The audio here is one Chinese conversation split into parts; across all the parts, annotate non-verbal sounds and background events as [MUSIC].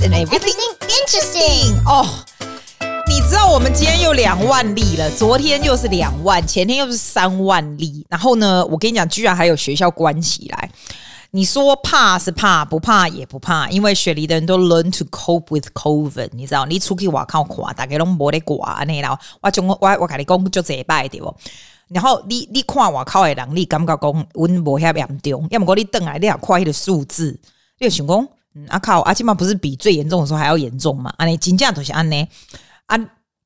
news and everything interesting 哦。你知道我们今天又两万例了，昨天又是两万，前天又是三万例。然后呢，我跟你讲，居然还有学校关起来。你说怕是怕，不怕也不怕，因为雪梨的人都 learn to cope with COVID。你知道，你出去外靠垮，大家都没得挂那了。我中我我跟你讲就这一拜对不？然后你你看外靠的人，你感觉讲温无遐严重，要么讲你等来你也看迄个数字，你就想讲，嗯啊靠，啊起码不是比最严重的时候还要严重嘛？安尼真正都是安尼啊。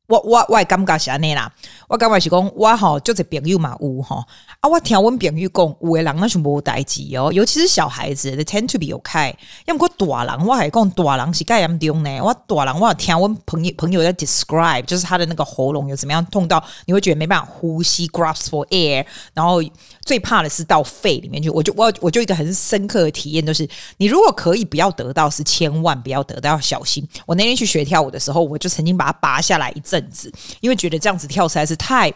我我我感觉是安尼啦，我感觉是讲我吼就这朋友嘛有吼啊，我听阮朋友讲有的人那是无代志哦，尤其是小孩子，they tend to be okay。要么个大人，我还讲大人是盖严重呢。我大人我听阮朋友朋友在 describe，就是他的那个喉咙有怎么样痛到你会觉得没办法呼吸，grasp for air，然后最怕的是到肺里面去。我就我我就一个很深刻的体验，就是你如果可以不要得到，是千万不要得到，要小心。我那天去学跳舞的时候，我就曾经把它拔下来一阵。阵子，因为觉得这样子跳实在是太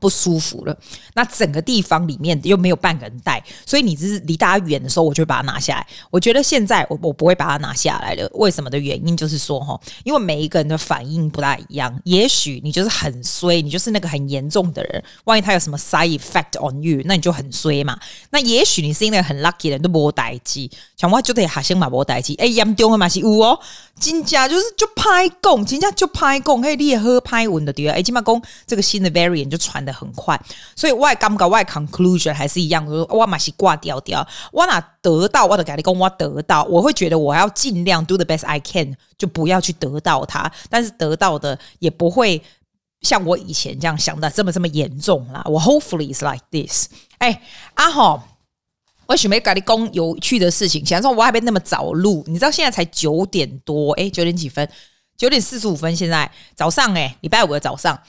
不舒服了。那整个地方里面又没有半个人带，所以你只是离大家远的时候，我就把它拿下来。我觉得现在我我不会把它拿下来了。为什么的原因就是说哈，因为每一个人的反应不大一样。也许你就是很衰，你就是那个很严重的人，万一他有什么 side effect on you，那你就很衰嘛。那也许你是因为很 lucky 的人都没代志，像我就得还先嘛没代机。哎，严重的嘛是有哦，真假就是就拍供，真假就拍供，嘿，你也喝拍稳的对啊。哎，起码讲这个新的 variant 就传的。很快，所以外感觉外 conclusion 还是一样，说我嘛是挂掉掉，我哪得到我的改立功，我得到，我会觉得我要尽量 do the best I can，就不要去得到它，但是得到的也不会像我以前这样想的这么这么严重啦。我 hopefully is like this。哎，阿豪，我准备改立功有趣的事情，想说我还没那么早录，你知道现在才九点多，哎，九点几分？九点四十五分，现在早上，哎，礼拜五的早上。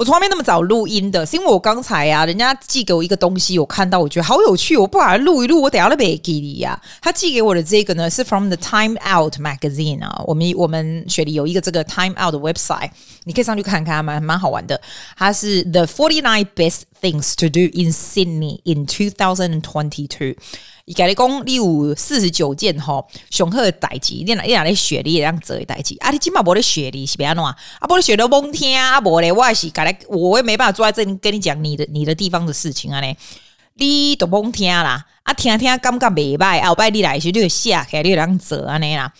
我从来没那么早录音的是因为我刚才呀人家寄给我一个东西我看到我觉得好有趣我不把它录一录我等下都别给你呀他寄给我的这个呢是 from the time out magazine 啊我们我们雪莉有一个这个 time out 的 website 你可以上去看看蛮蛮好玩的它是 the forty nine best things to do in sydney in two thousand and twenty two 伊甲你讲，你有四十九件吼上好的代志，你若你若咧雪梨这样做的代志，啊，你今嘛无咧雪梨是变安怎啊？无咧雪梨懵听啊，无咧，我也是甲来，我也没办法坐在这里跟你讲你的你的地方的事情啊咧，你都懵听啦，啊，听听感觉袂歹，后摆你来时你就写起来，你就当做安尼啦。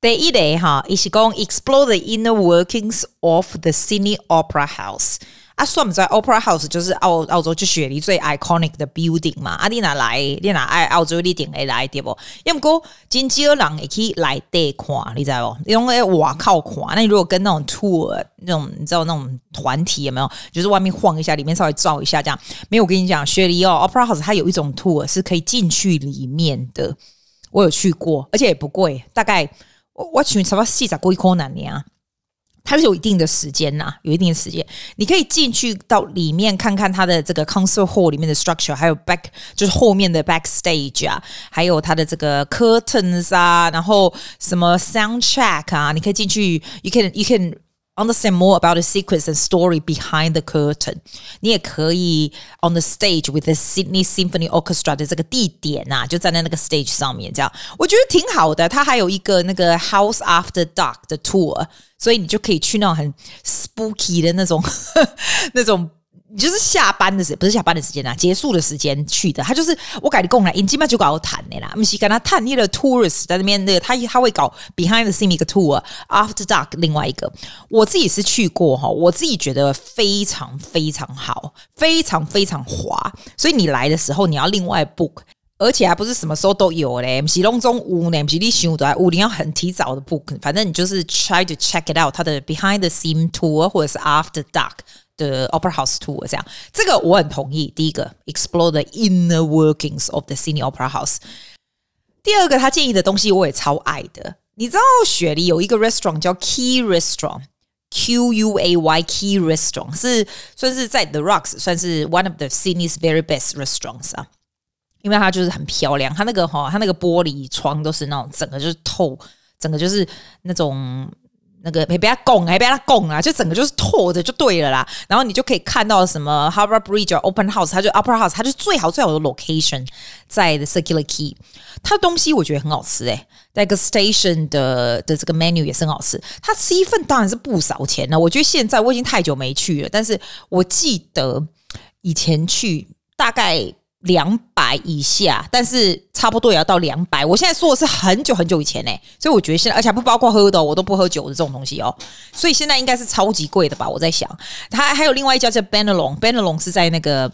第一个哈，伊是讲 explore the inner workings of the Sydney Opera House。啊，算不算 Opera House 就是澳澳洲就雪梨最 iconic 的 building 嘛？啊，你哪来？你哪爱澳洲你定会来对不？要么过真少人也可以来带看，你知道不？你用个外靠看，那你如果跟那种 tour 那种你知道那种团体有没有？就是外面晃一下，里面稍微照一下这样。没有，我跟你讲，雪梨哦，Opera House 它有一种 tour 是可以进去里面的，我有去过，而且也不贵，大概我我去差不多四十几块两年啊。它是有一定的时间呐，有一定的时间，你可以进去到里面看看它的这个 concert hall 里面的 structure，还有 back 就是后面的 backstage 啊，还有它的这个 curtains 啊，然后什么 soundtrack 啊，你可以进去，you can you can understand more about the secrets and story behind the curtain。你也可以 on the stage with the Sydney Symphony Orchestra 的这个地点啊，就站在那个 stage 上面，这样我觉得挺好的。它还有一个那个 House After Dark 的 tour。所以你就可以去那种很 spooky 的那种那种， [LAUGHS] 你就是下班的时不是下班的时间啊，结束的时间去的。他就是我改的工来，你基本上就搞谈的啦。不是跟他谈那个 tourist 在那边那个，他他会搞 behind the scene 一个 tour，after dark 另外一个。我自己是去过哈，我自己觉得非常非常好，非常非常滑。所以你来的时候你要另外 book。而且还不是什么时候都有嘞，是拢总有呢，不是你想的，有你要很提早的 book，反正你就是 try to check it out，它的 behind the scene tour 或者是 after dark 的 opera house tour 这样，这个我很同意。第一个 explore the inner workings of the Sydney Opera House，第二个他建议的东西我也超爱的。你知道雪梨有一个 restaurant 叫 Quay Restaurant，Q U A Y Quay Restaurant 是算是在 The Rocks 算是 one of the Sydney's very best restaurants 啊。因为它就是很漂亮，它那个哈，它那个玻璃窗都是那种整个就是透，整个就是那种。 那个别别他拱，还别他拱啊，就整个就是拖着就对了啦。然后你就可以看到什么 Harbor Bridge Open House，它就 Upper House，它就最好最好的 location 在 The Circular Key。它的东西我觉得很好吃诶、那个 station 的的这个 menu 也是很好吃。它吃一份当然是不少钱了。我觉得现在我已经太久没去了，但是我记得以前去大概。两百以下，但是差不多也要到两百。我现在说的是很久很久以前呢、所以我觉得现在，而且不包括喝的，我都不喝酒的这种东西哦。所以现在应该是超级贵的吧？我在想，它还有另外一家叫 Bennelong，Bennelong 是在那个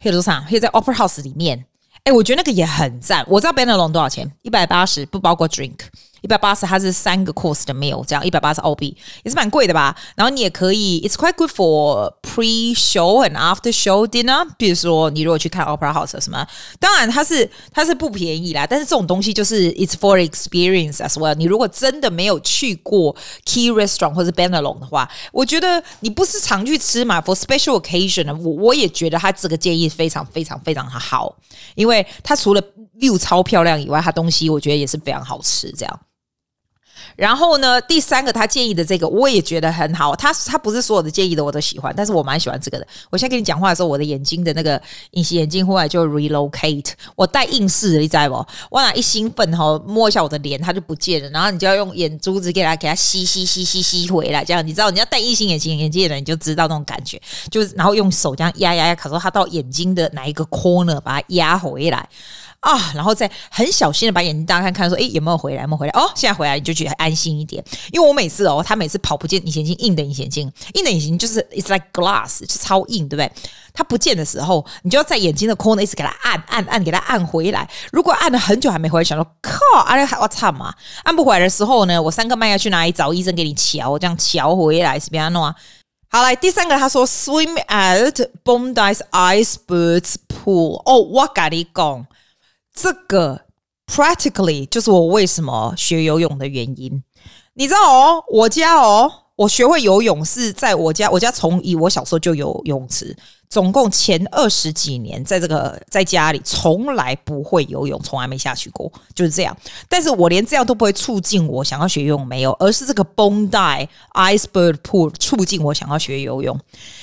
黑楼上，会在 Opera House 里面。哎，我觉得那个也很赞。我知道 Bennelong 多少钱？一百八十，不包括 drink。一百八十，它是三个 course 的 meal，这样一百八十澳币也是蛮贵的吧？然后你也可以，it's quite good for pre-show and after-show dinner。比如说，你如果去看 Opera House 什么，当然它是它是不便宜啦。但是这种东西就是 it's for experience as well。你如果真的没有去过 key Restaurant 或者 Bennelong 的话，我觉得你不是常去吃嘛，for special occasion，我我也觉得它这个建议非常非常非常好，因为它除了 view 超漂亮以外，它东西我觉得也是非常好吃，这样。然后呢，第三个他建议的这个，我也觉得很好。他他不是所有的建议的我都喜欢，但是我蛮喜欢这个的。我现在跟你讲话的时候，我的眼睛的那个隐形眼镜后来就 relocate，我戴硬式的，你知道不？我哪一兴奋哈，摸一下我的脸，它就不见了。然后你就要用眼珠子给它给它吸吸吸吸吸回来，这样你知道？你要戴隐形眼镜眼镜的人，你就知道那种感觉，就是然后用手这样压压压，可说它到眼睛的哪一个 corner 把它压回来。啊，然后再很小心的把眼睛打开，看说，诶，有没有回来？有没有回来？哦，现在回来，你就觉得安心一点。因为我每次哦，他每次跑不见隐形镜，硬的隐形镜，硬的隐形就是 it's like glass，就超硬，对不对？他不见的时候，你就要在眼睛的 corner 一直给他按按按，给他按回来。如果按了很久还没回来，想说靠，按了我操嘛！按不回来的时候呢，我三个麦要去哪里找医生给你瞧？这样瞧回来是怎样弄啊？好，来第三个，他说 swim at Bondi's Icebirds Pool。哦，我跟你讲。这个 practically 就是我为什么学游泳的原因。你知道哦，我家哦，我学会游泳是在我家。我家从以我小时候就有游泳池，总共前二十几年，在这个在家里从来不会游泳，从来没下去过，就是这样。但是我连这样都不会促进我想要学游泳，没有，而是这个 Bondi Icebird Pool 促进我想要学游泳，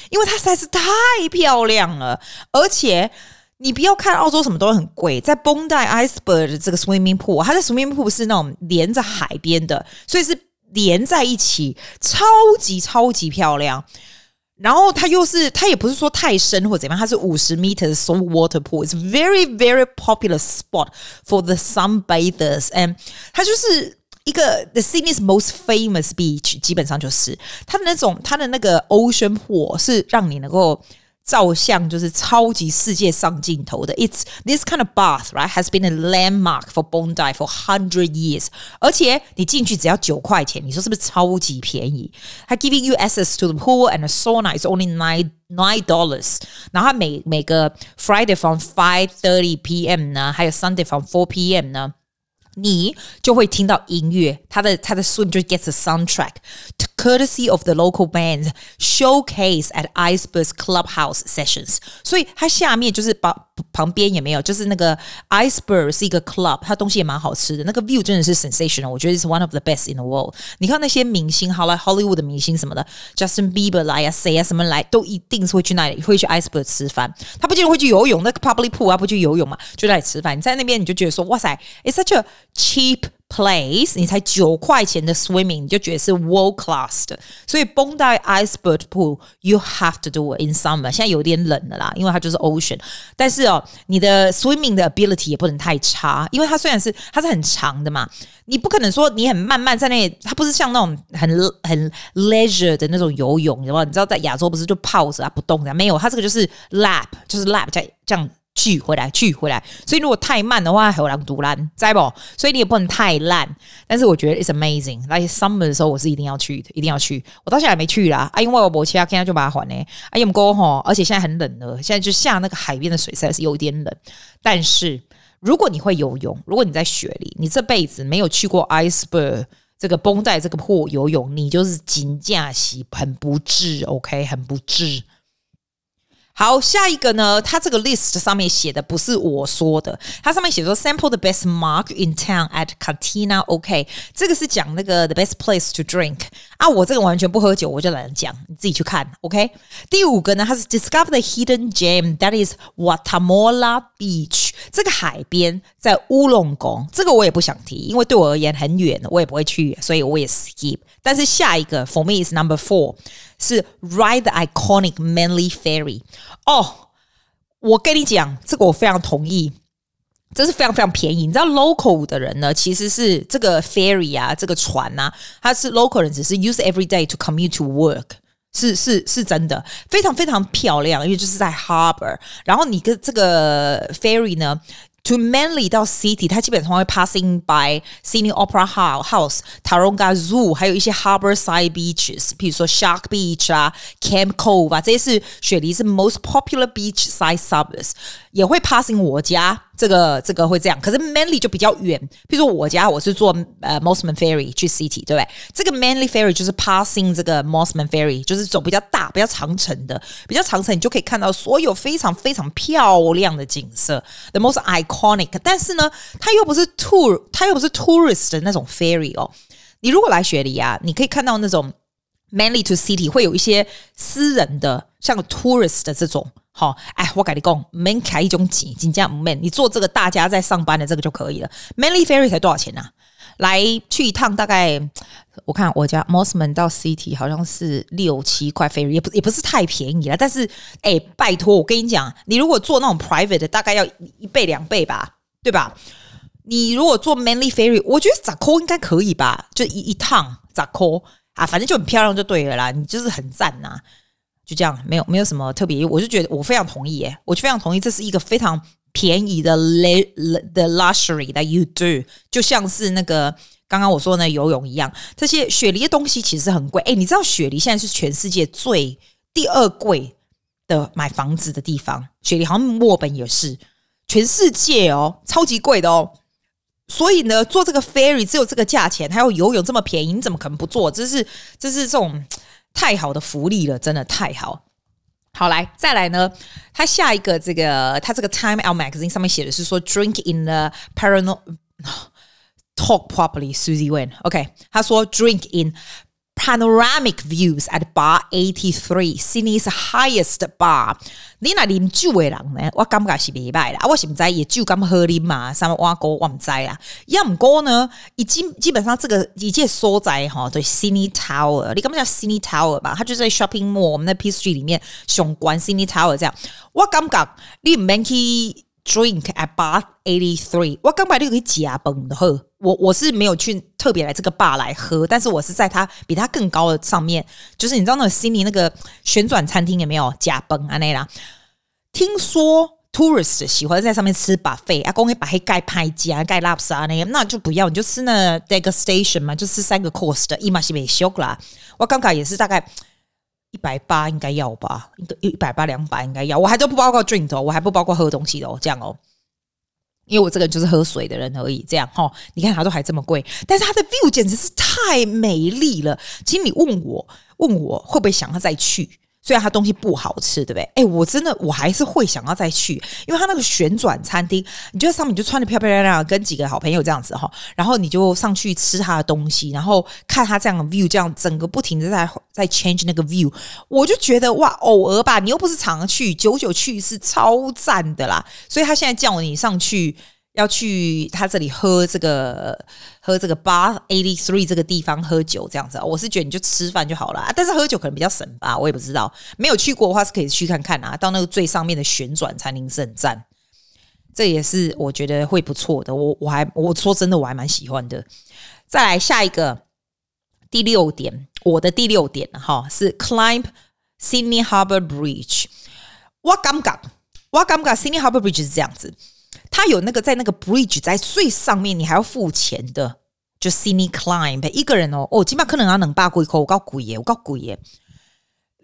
因为它实在是太漂亮了，而且。你不要看澳洲什么都很贵，在 Bondi Iceberg 这个 swimming pool，它的 swimming pool 是那种连着海边的，所以是连在一起，超级超级漂亮。然后它又是，它也不是说太深或怎么样，它是五十 meter 的 salt water pool，is very very popular spot for the sunbathers。and 它就是一个 the Sydney's most famous beach，基本上就是它的那种它的那个 ocean pool 是让你能够。照相就是超级世界上镜头的，It's this kind of bath, right? Has been a landmark for Bondi for hundred years. 而且你进去只要九块钱，你说是不是超级便宜？它 giving you access to the pool and the sauna is only nine nine dollars. 然后它每每个 Friday from five thirty p.m. 呢，还有 Sunday from four p.m. 呢。 你就会听到音乐，他的他的 swim 就 gets a soundtrack，courtesy of the local bands showcase at Iceberg Clubhouse sessions。所以它下面就是旁 旁边也没有，就是那个 Iceberg 是一个 club，它东西也蛮好吃的，那个 view 真的是 sensational，我觉得是 one of the best in the world。你看那些明星，好了，Hollywood 的明星什么的，Justin Bieber 来啊，谁啊什么来，都一定是会去那里，会去 Iceberg 吃饭。他不仅会去游泳，那个 public pool 啊，不去游泳嘛，就在那里吃饭。你在那边你就觉得说，哇塞，it's such a cheap place，你才九块钱的 swimming，你就觉得是 world class 的。所以 Bondi Icebird Pool，you have to do it in summer。现在有点冷了啦，因为它就是 ocean。但是哦，你的 swimming 的 ability 也不能太差，因为它虽然是它是很长的嘛，你不可能说你很慢慢在那里，它不是像那种很很 leisure 的那种游泳，有没有？你知道在亚洲不是就泡着啊不动的？没有，它这个就是 lap，就是 lap 在这样。去回来去回来，所以如果太慢的话，还有人阻拦，知不？所以你也不能太烂。但是我觉得 it's amazing。那 summer 的时候，我是一定要去的，一定要去。我到现在还没去啦，啊，因为我没其他，现在就麻烦呢。啊，因为过吼，而且现在很冷了，现在就下那个海边的水实在是有点冷。但是如果你会游泳，如果你在雪里，你这辈子没有去过 Iceberg 这个绷带这个破游泳，你就是金驾喜，很不智，OK，很不智。好，下一个呢？它这个 list 上面写的不是我说的，它上面写说 sample the best mug in town at Catina OK，这个是讲那个 the best place to drink 啊。我这个完全不喝酒，我就懒得讲，你自己去看 OK。第五个呢，它是 discover the hidden gem that is Guatemala Beach，这个海边在乌龙宫，这个我也不想提，因为对我而言很远，我也不会去，所以我也 skip。但是下一个 for me is number four。是 ride the iconic Manly Ferry 哦，我跟你讲，这个我非常同意，这是非常非常便宜。你知道 local 的人呢，其实是这个 ferry 啊，这个船啊，它是 local 人，只是 use every day to commute to work，是是是真的，非常非常漂亮，因为就是在 harbor，然后你跟这个 ferry 呢。To Manly 到 City，它基本上会 passing by Sydney Opera House、Taronga Zoo，还有一些 Harbour Side Beaches，譬如说 Shark Beach 啊、Camp Cove 啊，这些是雪梨是 most popular beach side suburbs，也会 passing 我家。 这个这个会这样，可是 Manly 就比较远。比如说我家我是坐呃 Mosman Ferry 去 City，对不对？这个 Manly Ferry 就是 passing 这个 Mosman Ferry，就是走比较大、比较长程的，比较长程，你就可以看到所有非常非常漂亮的景色，the most iconic。但是呢，它又不是 tour，它又不是 tourist 的那种 ferry 哦。你如果来雪梨啊，你可以看到那种 Manly to City 会有一些私人的，像 tourist 的这种。好，哎，我跟你讲，免开一种钱，真正唔免。你坐这个大家在上班的这个就可以了。Manly Ferry 才多少钱呢、来去一趟大概，我看我家 Mossman 到 City 好像是六七块 Ferry，也不也不是太便宜了。但是，哎，拜托，我跟你讲，你如果坐那种 private 的，大概要一倍两倍吧，对吧？你如果坐 Manly Ferry，我觉得十块应该可以吧？就一一趟十块啊，反正就很漂亮就对了啦。你就是很赞呐、啊。就这样，没有没有什么特别，我就觉得我非常同意耶，我就非常同意，这是一个非常便宜的 the luxury that you do，就像是那个刚刚我说的那游泳一样，这些雪梨的东西其实很贵，哎，你知道雪梨现在是全世界最第二贵的买房子的地方，雪梨好像墨本也是，全世界哦，超级贵的哦，所以呢，坐这个 ferry 只有这个价钱，还有游泳这么便宜，你怎么可能不做？这是这是这种。太好的福利了，真的太好。好，来再来呢，他下一个这个，他这个 Time Out Magazine 上面写的是说，Drink in the paranormal, Talk properly，Susie Wen，OK，他说 Drink in。Panoramic views at Bar Eighty Three, Sydney's highest bar。你那啉酒的人呢？我感觉是袂歹啦。我是不知也酒咁好啉嘛？什么碗糕我唔知啦。要唔过呢？已基基本上这个一切所在哈，对 Sydney Tower。你刚刚叫 Sydney Tower 吧？它就在 Shopping Mall，我们的 P Street 里面，雄关 Sydney Tower 这样。我感觉你唔免去 drink at Bar Eighty Three。我感觉你可以食饭的好。我我是没有去特别来这个 bar 来喝，但是我是在它比它更高的上面，就是你知道那个悉尼那个旋转餐厅有没有加崩啊那啦？听说 tourist 喜欢在上面吃 buffet，啊，公会把黑盖拍加盖 lobster 啊那，就不要，你就吃那 degustation 嘛，就吃三个 course 的，一码是没修啦。我刚刚也是大概一百八应该要吧，一百八两百应该要，我还都不包括 drink 哦，我还不包括喝东西的哦，这样哦。因为我这个人就是喝水的人而已，这样哈，你看它都还这么贵，但是它的 view 简直是太美丽了。请你问我，问我会不会想要再去？虽然它东西不好吃，对不对？哎，我真的我还是会想要再去，因为它那个旋转餐厅，你就在上面就穿得漂漂亮亮，跟几个好朋友这样子哈，然后你就上去吃它的东西，然后看它这样的 view，这样整个不停的在在 change 那个 view，我就觉得哇，偶尔吧，你又不是常去，久久去是超赞的啦。所以他现在叫你上去。要去他这里喝这个喝这个 Bar Eighty Three 这个地方喝酒这样子，我是觉得你就吃饭就好了，但是喝酒可能比较省吧，我也不知道。没有去过的话是可以去看看啊，到那个最上面的旋转餐厅是很赞，这也是我觉得会不错的。我我还我说真的我还蛮喜欢的。再来下一个第六点，我的第六点哈是 Climb Sydney Harbour Bridge。我感觉我感觉 Sydney Harbour Bridge 是这样子。它有那个在那个 bridge 在最上面，你还要付钱的，就 Sydney Climb 一个人哦，哦，起码可能要能八贵口，我告鬼耶，我告鬼耶。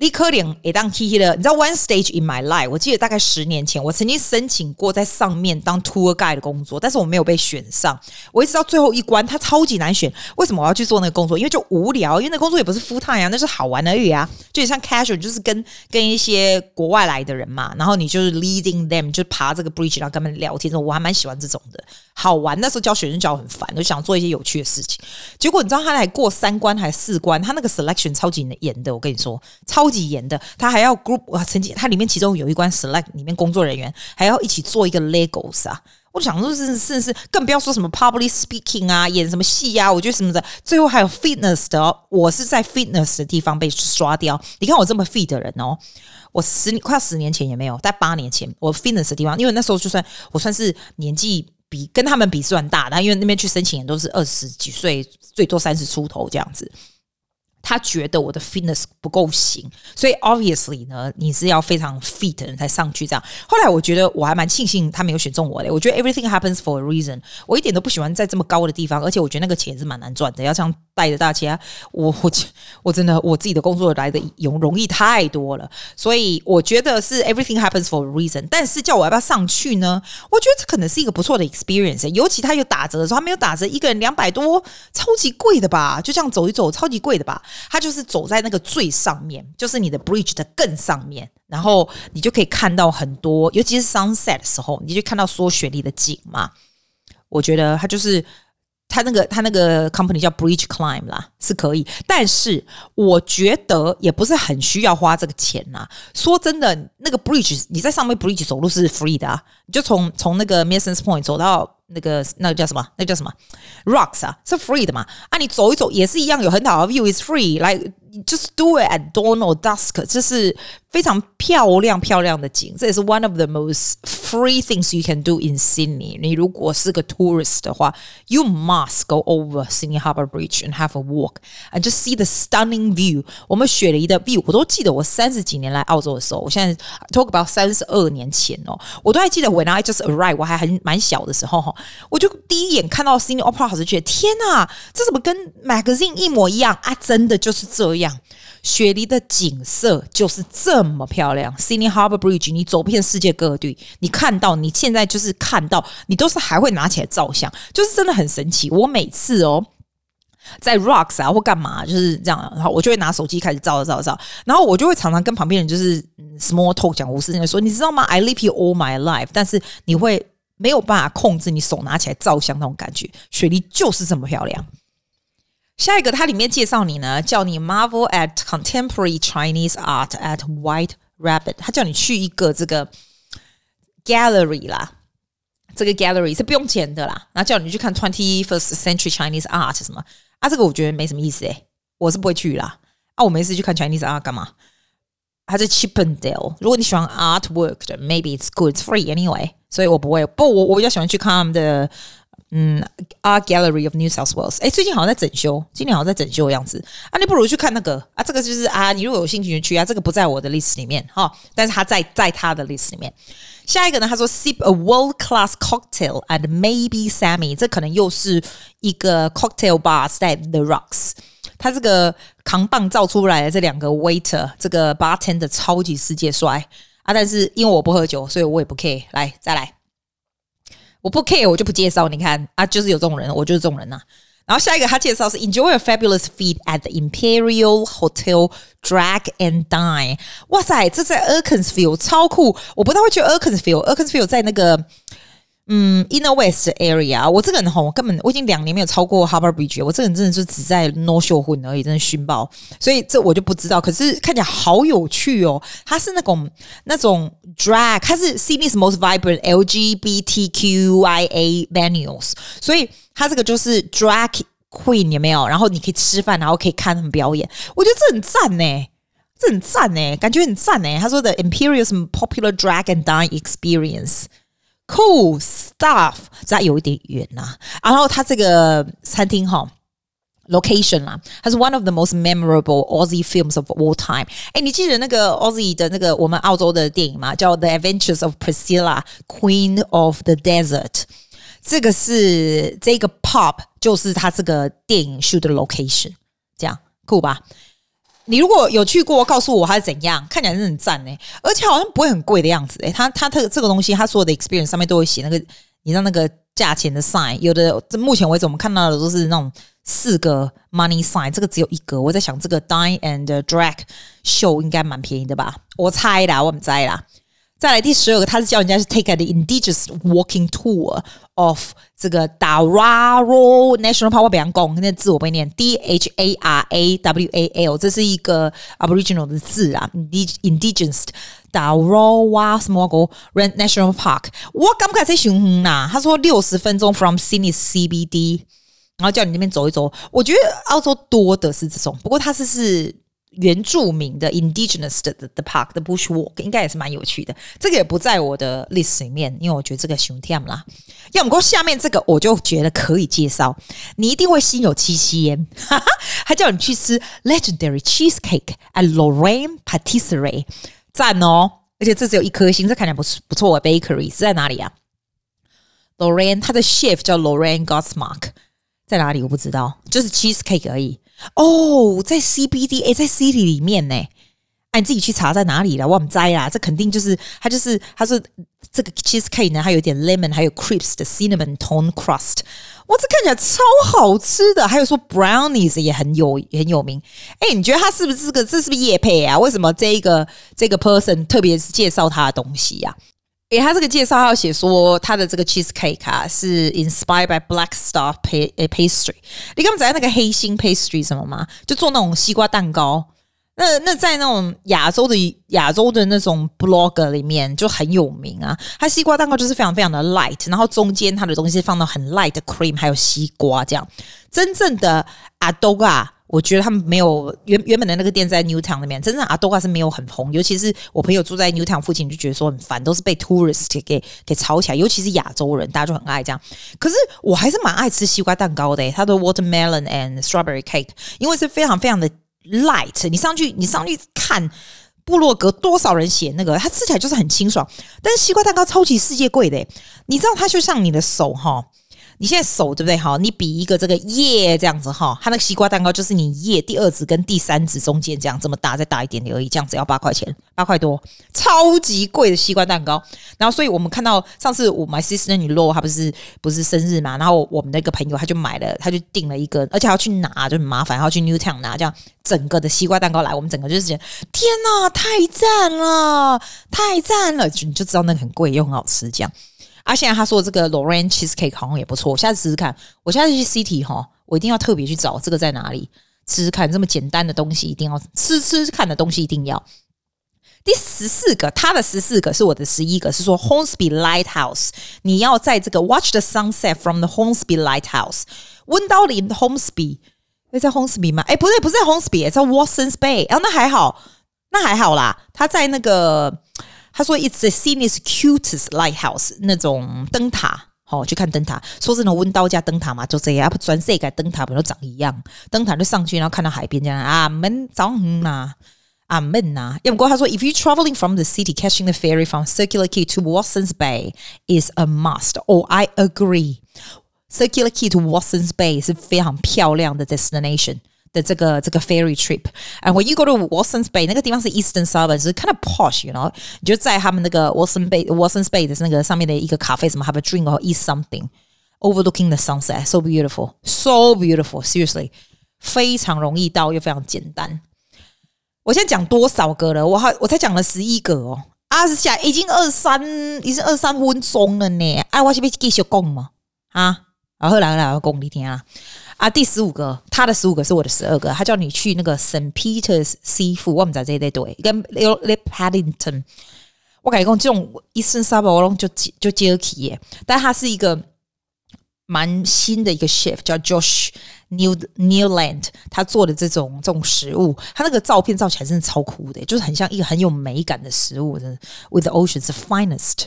立刻脸也当 T T 了，你知道 One Stage in my life，我记得大概十年前，我曾经申请过在上面当 Tour Guide 的工作，但是我没有被选上。我一直到最后一关，它超级难选。为什么我要去做那个工作？因为就无聊，因为那工作也不是 full time 啊，那是好玩而已啊，就像 casual，就是跟跟一些国外来的人嘛，然后你就是 leading them，就爬这个 bridge，然后跟他们聊天。我还蛮喜欢这种的，好玩。那时候教学生教很烦，就想做一些有趣的事情。结果你知道他还过三关还是四关，他那个 selection 超级严的，我跟你说，超。级严的，他还要 group 啊，曾经他里面其中有一关 select 里面工作人员还要一起做一个 legos 啊，我想说是是是，更不要说什么 public speaking 啊，演什么戏啊，我觉得什么的，最后还有 fitness 的，我是在 fitness 的地方被刷掉。你看我这么 fit 的人哦，我十快十年前也没有，在八年前我 fitness 的地方，因为那时候就算我算是年纪比跟他们比算大的，因为那边去申请也都是二十几岁，最多三十出头这样子。他觉得我的 fitness 不够行，所以 obviously 呢，你是要非常 fit 人才上去这样。后来我觉得我还蛮庆幸他没有选中我的。我觉得 everything happens for a reason。我一点都不喜欢在这么高的地方，而且我觉得那个钱是蛮难赚的。要这样带着大家，我我我真的我自己的工作来的容容易太多了。所以我觉得是 everything happens for a reason。但是叫我要不要上去呢？我觉得这可能是一个不错的 experience。尤其他有打折的时候，他没有打折，一个人两百多，超级贵的吧？就这样走一走，超级贵的吧？它就是走在那个最上面，就是你的 bridge 的更上面，然后你就可以看到很多，尤其是 sunset 的时候，你就看到说雪里的景嘛。我觉得它就是它那个它那个 company 叫 Bridge Climb 啦，是可以，但是我觉得也不是很需要花这个钱呐。说真的，那个 bridge 你在上面 bridge 走路是 free 的啊，你就从从那个 Masons Point 走到。那个那个叫什么？那叫什么？Rocks 啊，是 free 的嘛？啊，你走一走也是一样，有很好的 view is free。来，just do it at dawn or dusk，这是非常漂亮漂亮的景。这也是 one of the most free things you can do in Sydney。你如果是个 tourist 的话，you must go over Sydney Harbour Bridge and have a walk and just see the stunning view。我们雪梨的 view，我都记得。我三十几年来澳洲的时候，我现在 talk about 三十二年前哦，我都还记得 when I just arrived，我还很蛮小的时候哈。我就第一眼看到 Sydney Opera House 就觉得天哪，这怎么跟 magazine 一模一样啊？真的就是这样，雪梨的景色就是这么漂亮。Sydney Harbour Bridge，你走遍世界各地，你看到你现在就是看到，你都是还会拿起来照相，就是真的很神奇。我每次哦，在 Rocks 啊或干嘛就是这样，然后我就会拿手机开始照照照，然后我就会常常跟旁边人就是 small talk 讲无事，那说你知道吗？I live here all my life，但是你会。没有办法控制你手拿起来照相那种感觉，雪梨就是这么漂亮。下一个，它里面介绍你呢，叫你 Marvel at Contemporary Chinese Art at White Rabbit，他叫你去一个这个 gallery 啦，这个 gallery 是不用钱的啦，然后叫你去看 Twenty First Century Chinese Art 什么啊，这个我觉得没什么意思诶，我是不会去啦。啊，我没事去看 Chinese Art 干嘛？它是 Chippendale，如果你喜欢 artwork 的，maybe it's good，it's free anyway。所以我不会，不，我我比较喜欢去看他们的，嗯，Art Gallery of New South Wales。哎，最近好像在整修，今年好像在整修的样子。啊，你不如去看那个啊，这个就是啊，你如果有兴趣就去啊，这个不在我的 list 里面哈，但是他在在他的 list 里面。下一个呢，他说 Sip a world class cocktail and maybe Sammy，这可能又是一个 cocktail bar 在 The Rocks。他这个扛棒造出来的这两个 waiter，这个 bartender 超级世界帅。啊！但是因为我不喝酒，所以我也不 care。来，再来，我不 care，我就不介绍。你看啊，就是有这种人，我就是这种人呐、然后下一个他介绍是 Enjoy a fabulous feed at the Imperial Hotel Drag and Dine。哇塞，这在 Erkensfield 超酷！我不太会去 Erkensfield，Erkensfield 在那个。嗯，Inner West area，我这个人吼，我根本我已经两年没有超过 Harbour Bridge，我这个人真的就只在 North Shore 混而已，真的熏爆，所以这我就不知道。可是看起来好有趣哦，它是那种那种 drag，它是 Sydney's most vibrant LGBTQIA venues，所以它这个就是 drag queen 有没有？然后你可以吃饭，然后可以看他们表演，我觉得这很赞呢，这很赞呢，感觉很赞呢。他说的 Imperial's popular drag and dine experience。Cool stuff，这有一点远呐、啊。然后它这个餐厅哈，location 啦，它是 one of the most memorable Aussie films of all time。哎，你记得那个 Aussie 的那个我们澳洲的电影吗？叫《The Adventures of Priscilla, Queen of the Desert》。这个是这个 pub，就是它这个电影 shoot 的 location。这样酷吧？ 你如果有去过，告诉我它是怎样，看起来是很赞呢，而且好像不会很贵的样子诶。它它这这个东西，它所有的 experience 上面都会写那个，你知道那个价钱的 sign，有的这目前为止我们看到的都是那种四个 money sign，这个只有一个。我在想这个 Dine and Drag Show 应该蛮便宜的吧？我猜啦，我们猜啦。再来第十二个，他是叫人家去 take the indigenous walking tour of 这个 Dharrawal National Park。我比方讲，那字我不会念，D H A R A W A L，这是一个 Aboriginal 的字啊，indigenous Dharrawal 什么国 National Park。我刚开始想呐，他说六十分钟 from Sydney CBD，然后叫你那边走一走。我觉得澳洲多的是这种，不过他是是。原住民的 indigenous 的 the park 的 bush walk 应该也是蛮有趣的，这个也不在我的 list 里面，因为我觉得这个熊天啦。要不过下面这个我就觉得可以介绍，你一定会心有戚戚焉，哈哈，还叫你去吃 legendary cheesecake at Lorraine Patisserie，赞哦！而且这只有一颗星，这看起来不是不错的 bakery 是在哪里啊？Lorraine，它的 chef 叫 Lorraine Gosmark，在哪里我不知道，就是 cheesecake 而已。哦，在 CBD 哎，在 City 里面呢，哎，你自己去查在哪里了？我不知道啦，这肯定就是它，就是它是这个 cheesecake 呢，还有点 lemon，还有 crisps 的 cinnamon tone crust，哇，这看起来超好吃的。还有说 brownies 也很有很有名。哎，你觉得它是不是这个？这是不是业配啊？为什么这一个这个 person 特别是介绍他的东西呀、啊？诶，他这个介绍要写说，他的这个 cheesecake 啊是 inspired by Black Star pastry。你刚刚讲那个黑心 pastry 什么吗？就做那种西瓜蛋糕。那那在那种亚洲的亚洲的那种 blogger 里面就很有名啊。它西瓜蛋糕就是非常非常的 light，然后中间它的东西放到很 light 的 cream，还有西瓜这样。真正的 Adoga。我觉得他们没有原原本的那个店在 Newtown 那边，真正阿多瓦是没有很红，尤其是我朋友住在 Newtown 附近，就觉得说很烦，都是被 tourist 给给炒起来，尤其是亚洲人，大家就很爱这样。可是我还是蛮爱吃西瓜蛋糕的，它的 watermelon and strawberry cake，因为是非常非常的 light，你上去你上去看部落格多少人写那个，它吃起来就是很清爽，但是西瓜蛋糕超级世界贵的，你知道它就像你的手哈。你现在手对不对？好，你比一个这个叶这样子哈，它那个西瓜蛋糕就是你叶第二指跟第三指中间这样这么大，再大一点点而已，这样子要八块钱，八块多，超级贵的西瓜蛋糕。然后，所以我们看到上次我 my sister in law 她不是不是生日嘛，然后我们那个朋友他就买了，他就订了一个，而且还要去拿就很麻烦，还要去 Newtown 拿，这样整个的西瓜蛋糕来，我们整个就是觉得天哪，太赞了，太赞了，你就知道那个很贵又很好吃这样。啊，现在他说这个 Lorraine cheesecake 好像也不错，我下次试试看。我下次去 City 哈，我一定要特别去找这个在哪里吃吃看。这么简单的东西，一定要吃吃看的东西，一定要。第十四个，他的十四个是我的十一个，是说 Hornsby Lighthouse，你要在这个 Watch the sunset from the Hornsby Lighthouse。温刀林 Hornsby，哎，在 Hornsby 吗？哎，不对，不是在 Hornsby，在 Watsons Bay。啊，那还好，那还好啦。他在那个。他说：“It's the Sydney's cutest lighthouse，那种灯塔，好、哦、去看灯塔。说真的，温刀加灯塔嘛，就这样，全世界灯塔不都长一样？灯塔就上去，然后看到海边这样啊，门早嗯呐，啊门呐。要不过他说，If you traveling from the city, catching the ferry from Circular Quay to Watsons Bay is a must. Oh, I agree. Circular Quay to Watsons Bay 是非常漂亮的 destination。” 的这个这个 ferry trip，and when you go to Watsons Bay，那个地方是 Eastern Suburbs，是 kind of posh，you know，你就在他们那个 Watsons Bay，Watsons Bay 的那个上面的一个咖啡，什么 have a drink or eat something，overlooking the sunset，so beautiful，so beautiful，seriously，非常容易到又非常简单。我现在讲多少个了？我还我才讲了十一个哦，二十下已经二三，已经二三分钟了呢。哎，我是不是继续讲嘛？啊，然后来来，我讲你听啊。啊，第十五个，他的十五个是我的十二个。他叫你去那个 St. Peter's Seafood，我们在这里对，跟 Lip Paddington。我感觉讲这种 Eastern Suburbs 就就接得起耶。但他是一个蛮新的一个 chef，叫 Josh New Newland。他做的这种这种食物，他那个照片照起来真的超酷的，就是很像一个很有美感的食物。真的，With the ocean's finest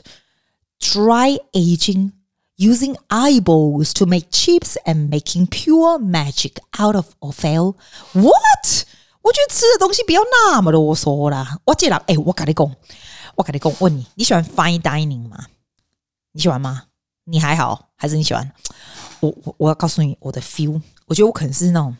dry aging。Using eyeballs to make chips and making pure magic out of offal. What？我觉得吃的东西不要那么啰嗦啦。我记得，哎，我跟你讲，我跟你讲，问你，你喜欢 fine dining 吗？你喜欢吗？你还好，还是你喜欢？我我我要告诉你我的 feel。我觉得我可能是那种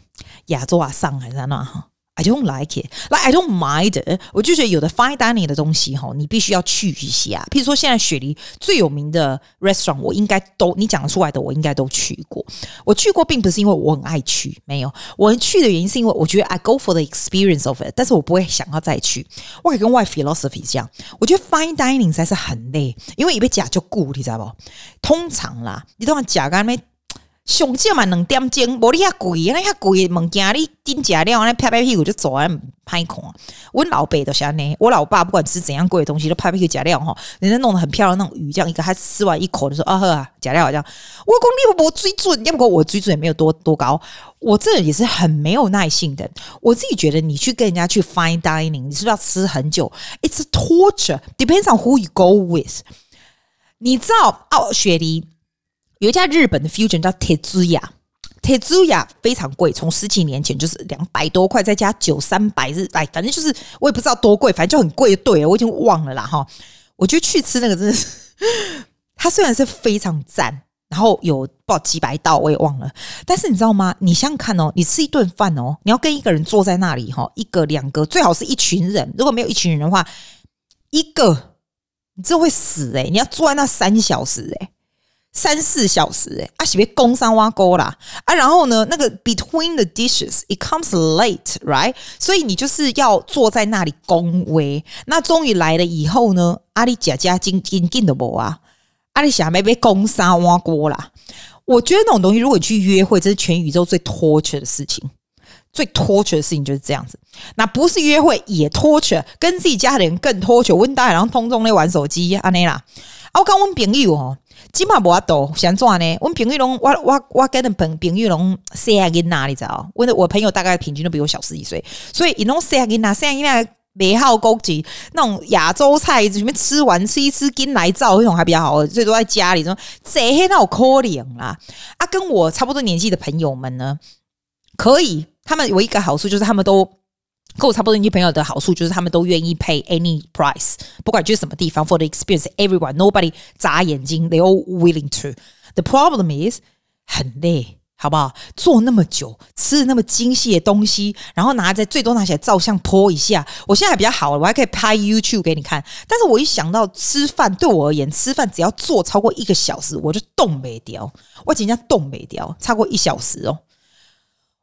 亚洲啊，上海在那哈。I don't like it. Like I don't mind. 我就觉得有的 fine dining 的东西哈，你必须要去一下。譬如说，现在雪梨最有名的 restaurant，我应该都你讲出来的，我应该都去过。我去过，并不是因为我很爱去，没有。我去的原因是因为我觉得 I go for the experience of it，但是我不会想要再去。我可以跟 Y philosophy 这样，我觉得 fine dining 才是很累，因为一被假就顾，你知道不？通常啦，你都要假干咩？上少嘛两点钟，无你遐贵，那遐贵的物件你顶食了，那拍拍屁股就走啊，歹看。我老爸都是安尼，我老爸不管吃怎样贵的东西，都拍屁股食了吼。人家弄得很漂亮那种鱼，这样一个，他吃完一口就说啊呵啊，食了好像。我讲你有无水准，要不过我水准也没有多多高。我这也是很没有耐性的。我自己觉得，你去跟人家去 fine dining，你是不是要吃很久？It's torture，depends on who you go with。你知道哦，雪梨。有一家日本的 fusion 叫 Tetsuya，Tetsuya 非常贵，从十几年前就是两百多块，再加九三百日，哎，反正就是我也不知道多贵，反正就很贵，对，我已经忘了啦哈。我就去吃那个，真的是，它虽然是非常赞，然后有报几百道，我也忘了。但是你知道吗？你想想看哦，你吃一顿饭哦，你要跟一个人坐在那里哈，一个两个，最好是一群人。如果没有一群人的话，一个你这会死诶、你要坐在那三小时诶、三四小时诶、欸，啊，是别工商挖沟啦啊，然后呢，那个 between the dishes，it comes late，right？所以你就是要坐在那里恭维。那终于来了以后呢，阿里姐姐进进进的不啊？阿里想没被工商挖沟啦。我觉得那种东西，如果你去约会，这是全宇宙最 torture 的事情，最 torture 的事情就是这样子。那不是约会也 torture，跟自己家人更 torture。温大然后通通在玩手机，安内啦。啊，我刚问朋友哦。起码无法度，想做呢？我朋友拢，我我我跟的朋朋友拢四阿囡仔，你知道？我的我朋友大概平均都比我小十几岁，所以伊拢细阿囡仔，细阿囡仔美好高级那种亚洲菜，随便吃完吃一吃，跟来照那种还比较好，最多在家里说这黑那我可怜啦。啊，跟我差不多年纪的朋友们呢，可以，他们有一个好处就是他们都。跟我差不多年纪朋友的好处就是他们都愿意 pay any price，不管去什么地方 for the experience。Everyone, nobody 眨眼睛，they all willing to。The problem is 很累，好不好？坐那么久，吃那么精细的东西，然后拿在最多拿起来照相 po 一下。我现在还比较好，我还可以拍 YouTube 给你看。但是我一想到吃饭，对我而言，吃饭只要坐超过一个小时，我就动没掉。我今天动没掉，超过一小时哦，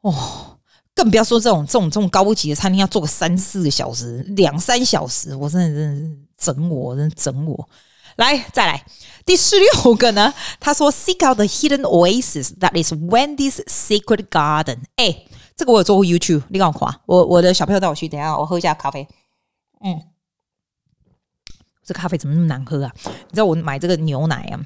哦。更不要说这种这种这种高级的餐厅要做个三四个小时、两三小时，我真的真的是整我，真的整我。来，再来第十六个呢？他说：“Seek out the hidden oasis that is Wendy's secret garden。”哎，这个我有做过 YouTube，你赶快，我我的小朋友带我去，等下我喝一下咖啡。嗯，这咖啡怎么那么难喝啊？你知道我买这个牛奶啊？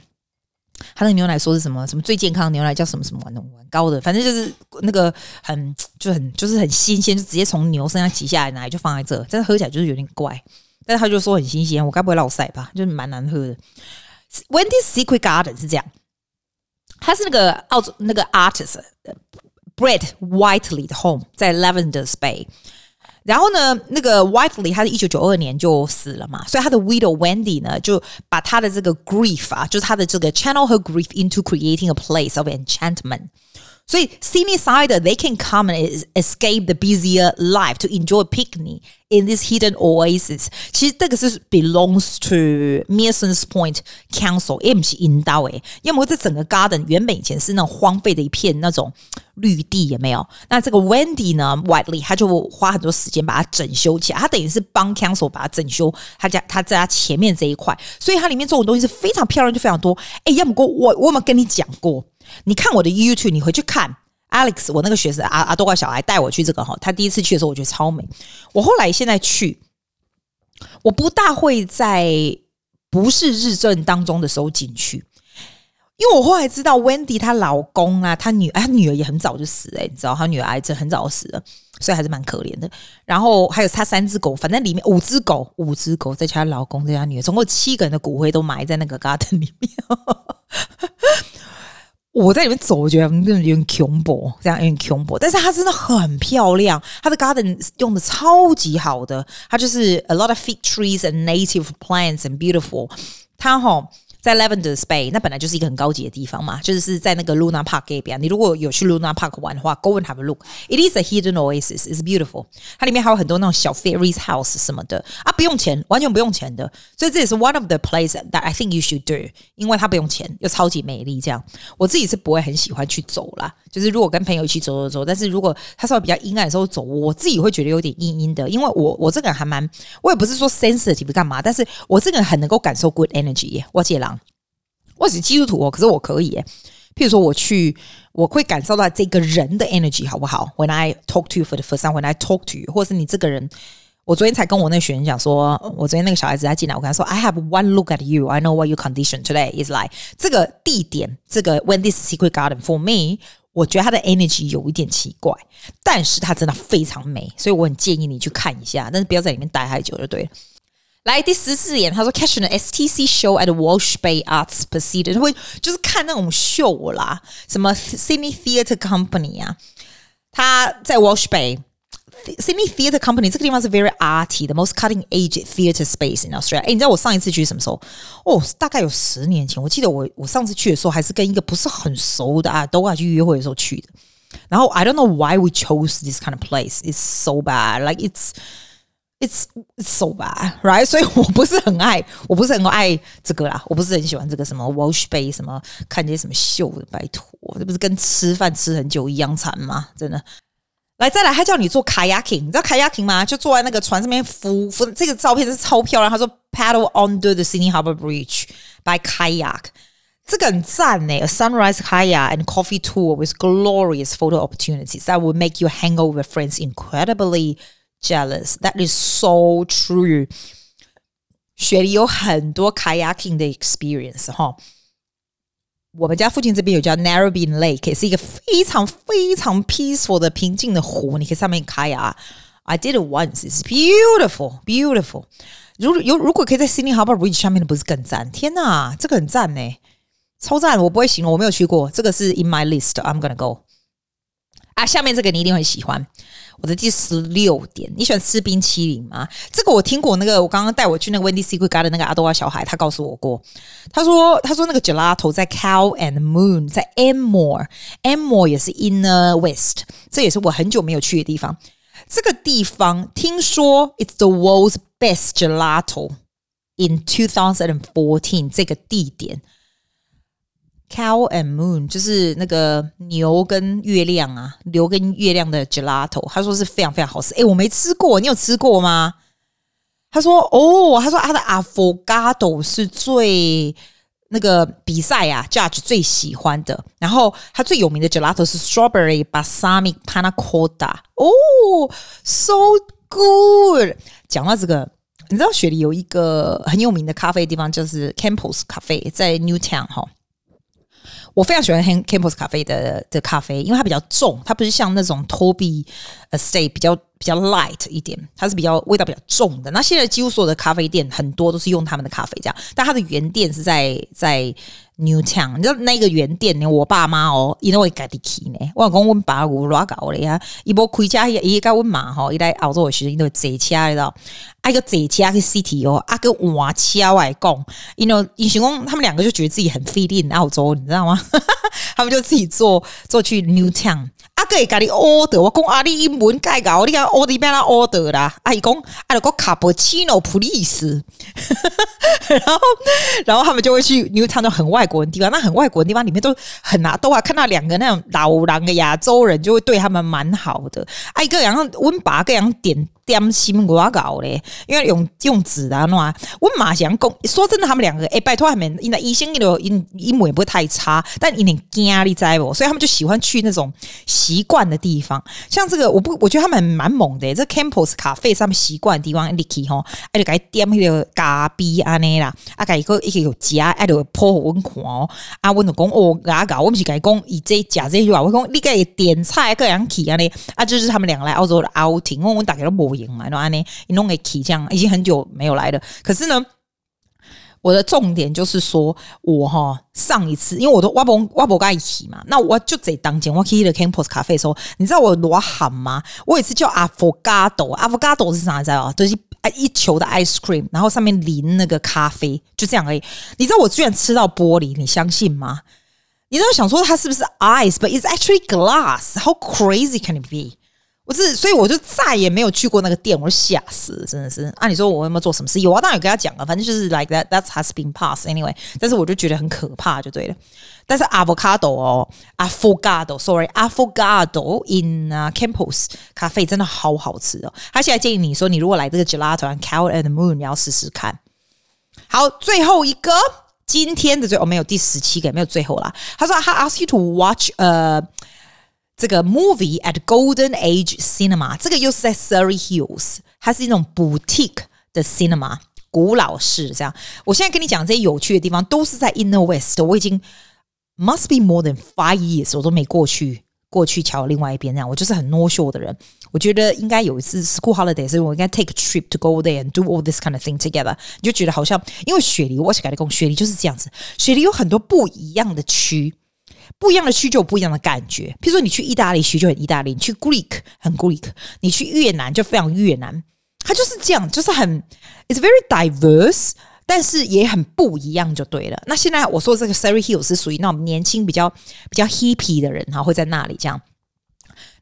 他那个牛奶说是什么？什么最健康的牛奶叫什么什么玩玩高的？反正就是那个很就很就是很新鲜，就直接从牛身上挤下来的奶就放在这，但是喝起来就是有点怪。但是他就说很新鲜，我该不会落赛吧？就是蛮难喝的。Wendy's Secret Garden 是这样，他是那个澳洲那个 artist Brett Whiteley 的 home 在 Lavender Bay。然后呢，那个 Whitely 他是一九九二年就死了嘛，所以他的 widow Wendy 呢，就把他的这个 grief 啊，就是他的这个 channel her grief into creating a place of enchantment。所以 Sydneysider they can come and escape the busier life to enjoy a picnic in this hidden oasis。其实这个是 belongs to Mearsons Point Council，也不是引导诶，因为这整个 garden 原本以前是那种荒废的一片那种绿地，也没有？那这个 Wendy 呢，Whiteley 他就花很多时间把它整修起来，他等于是帮 Council 把它整修，他家他在他前面这一块，所以它里面这种东西是非常漂亮，就非常多。哎，要么过我我有没有跟你讲过？你看我的 YouTube，你回去看 Alex，我那个学生阿阿多怪小孩带我去这个哈，他第一次去的时候我觉得超美。我后来现在去，我不大会在不是日正当中的时候进去，因为我后来知道 Wendy 她老公啊，她女她女儿也很早就死了，你知道她女儿癌症很早死了，所以还是蛮可怜的。然后还有她三只狗，反正里面五只狗，五只狗再加她老公再加女儿，总共七个人的骨灰都埋在那个 garden 里面。我在里面走，我觉得有点恐怖，这样有点恐怖。但是它真的很漂亮，它的 garden 用的超级好的，它就是 a lot of fig trees and native plants and beautiful。它哈在 Lavender Bay，那本来就是一个很高级的地方嘛，就是是在那个 Luna Park 那边。你如果有去 Luna Park 玩的话，Go and have a look. It is a hidden oasis. It's beautiful. 它里面还有很多那种小 fairy's house 什么的啊，不用钱，完全不用钱的。所以这也是 one of the places that I think you should do，因为它不用钱，又超级美丽。这样，我自己是不会很喜欢去走啦。就是如果跟朋友一起走走走，但是如果他稍微比较阴暗的时候走，我自己会觉得有点阴阴的，因为我我这个人还蛮，我也不是说 sensitive 干嘛，但是我这个人很能够感受 good energy 耶。我姐郎。我是基督徒哦，可是我可以耶。譬如说，我去，我会感受到这个人的 energy 好不好？When I talk to you for the first time, when I talk to you，或者是你这个人，我昨天才跟我那个学员讲说，我昨天那个小孩子他进来，我跟他说，I have one look at you, I know what your condition today is like。这个地点，这个 when this Secret Garden for me，我觉得他的 energy 有一点奇怪，但是他真的非常美，所以我很建议你去看一下，但是不要在里面待太久就对了。来第十四点，他说 catch the STC show at Walsh Bay Arts Precinct，他会就是看那种秀啦，什么 Sydney Theatre Company 啊，他在 Walsh Bay Sydney Theatre Company 这个地方是 very arty，the most cutting edge theatre space in Australia。哎，你知道我上一次去什么时候？哦，大概有十年前。我记得我我上次去的时候还是跟一个不是很熟的啊，都要去约会的时候去的。然后 I don't know why we chose this kind of place. It's so bad, like it's It's so bad, right？所以我不是很爱，我不是很爱这个啦，我不是很喜欢这个什么 Wash Bay 什么看这些什么秀的，拜托，这不是跟吃饭吃很久一样惨吗？真的。来，再来，他叫你做 kayaking，你知道 kayaking 吗？就坐在那个船上面浮浮，这个照片是超漂亮。他说 paddle under the Sydney Harbour Bridge by kayak，这个很赞呢。A sunrise kayak and coffee tour with glorious photo opportunities that would make you hang out with friends incredibly Jealous, that is so true. 雪梨有很多 kayaking 的 experience 哈。 我们家附近这边有叫 Narrabeen Lake，也是一个非常非常 peaceful 的平静的湖，你可以上面 Kay 啊。I did it once. It's beautiful, beautiful. 如有如果可以在 Sydney Harbour Bridge 上面的，不是更赞？天哪，这个很赞呢，超赞！我不会形容，我没有去过。这个是 in my list. I'm gonna go. 啊，下面这个你一定会喜欢。我的第十六点，你喜欢吃冰淇淋吗？这个我听过，那个我刚刚带我去那个 Wendy Secret Garden 的那个阿多亚小孩，他告诉我过，他说他说那个 Gelato 在 Cow and Moon，在 Enmore，Enmore 也是 Inner West，这也是我很久没有去的地方。这个地方听说 It's the world's best Gelato in 2014，这个地点。 Cow and Moon 就是那个牛跟月亮啊，牛跟月亮的 gelato，他说是非常非常好吃。诶，我没吃过，你有吃过吗？他说哦，他说他的 avocado 是最那个比赛啊，judge 最喜欢的。然后他最有名的 gelato 是 strawberry balsamic panna cotta。哦，so good。讲到这个，你知道雪梨有一个很有名的咖啡的地方，就是 Campbell's 咖啡，在 Newtown 哈。我非常喜欢 Campus 咖啡的的咖啡，因为它比较重，它不是像那种 Toby Estate 比较比较 light 一点，它是比较味道比较重的。那现在几乎所有的咖啡店很多都是用他们的咖啡这样，但它的原店是在在。Newtown，你知道那个原店呢？我爸妈哦，因为我家己去呢。我讲我爸有偌搞的呀，伊无开车，伊甲阮妈吼，一来澳洲的时候，伊都坐车，你知道？啊个坐车去 City 哦，啊个换车外讲，因为以前讲他们两个就觉得自己很 fit in 澳洲，你知道吗？[LAUGHS] 他们就自己坐坐去 Newtown。啊，个会甲你 order，我讲啊，你英文介搞，你讲 order 变啦 order 啦？啊，伊讲啊，个卡布奇诺普利斯，然后然后他们就会去你会看到很外国人地方，那很外国人地方里面都很拿都啊，看到两个那种老狼的亚洲人，就会对他们蛮好的。啊，一个然后温把个样点。点心我搞嘞，因为用用纸的话，我马想讲，说真的，他们两个哎，拜托他们，因为医生那个英英文也不会太差，但有点压力在无，所以他们就喜欢去那种习惯的地方，像这个，我不，我觉得他们蛮猛的，这 Campbell's 咖啡上面习惯的地方，你去吼，哎，就该点那个咖啡安尼啦，啊，该一个一个有加，哎，就破我看哦，啊，我就讲哦，牙搞，我不是该讲以这加这句话，我讲你该点菜个样去安尼，啊，就是他们两个来澳洲的 outing，我我大概都无。买了安尼，你弄个起这样，已经很久没有来了。可是呢，我的重点就是说，我哈上一次，因为我都我不我不跟一起嘛，那我就在当间我去了 campus 咖啡的时候，你知道我多喊吗？我也是叫 Avocado，Avocado 是啥子啊？就是一球的 ice cream，然后上面淋那个咖啡，就这样而已。你知道我居然吃到玻璃，你相信吗？你都想说它是不是 ice，but it's actually glass。How crazy can it be？我是，所以我就再也没有去过那个店，我吓死，真的是。按、啊、你说我有没有做什么事？有啊，当然有跟他讲了，反正就是 like that that has been passed anyway。但是我就觉得很可怕，就对了。但是 avocado 哦，affogato，sorry，affogato in、Campos 咖啡真的好好吃哦。他现在建议你说，你如果来这个 gelato Cow and Moon，你要试试看。好，最后一个，今天的最后、哦、没有第十七个，没有最后啦。他说他 ask you to watch 呃。这个 movie at Golden Age Cinema，这个又是在 Surrey Hills，它是一种 boutique 的 cinema，古老式这样。我现在跟你讲这些有趣的地方，都是在 Inner West。我已经 must be more than five years，我都没过去过去桥另外一边这样。我就是很 no show 的人。我觉得应该有一次 school holiday，所以我应该 take a trip to go there and do all this kind of thing together。你就觉得好像，因为雪梨，我是跟你讲，雪梨就是这样子，雪梨有很多不一样的区。 不一样的区就有不一样的感觉。譬如说，你去意大利区就很意大利，你去 Greek 很 Greek，你去越南就非常越南。它就是这样，就是很 It's very diverse，但是也很不一样，就对了。那现在我说这个 Surrey Hill 是属于那种年轻、比较比较 hippy 的人哈，会在那里这样。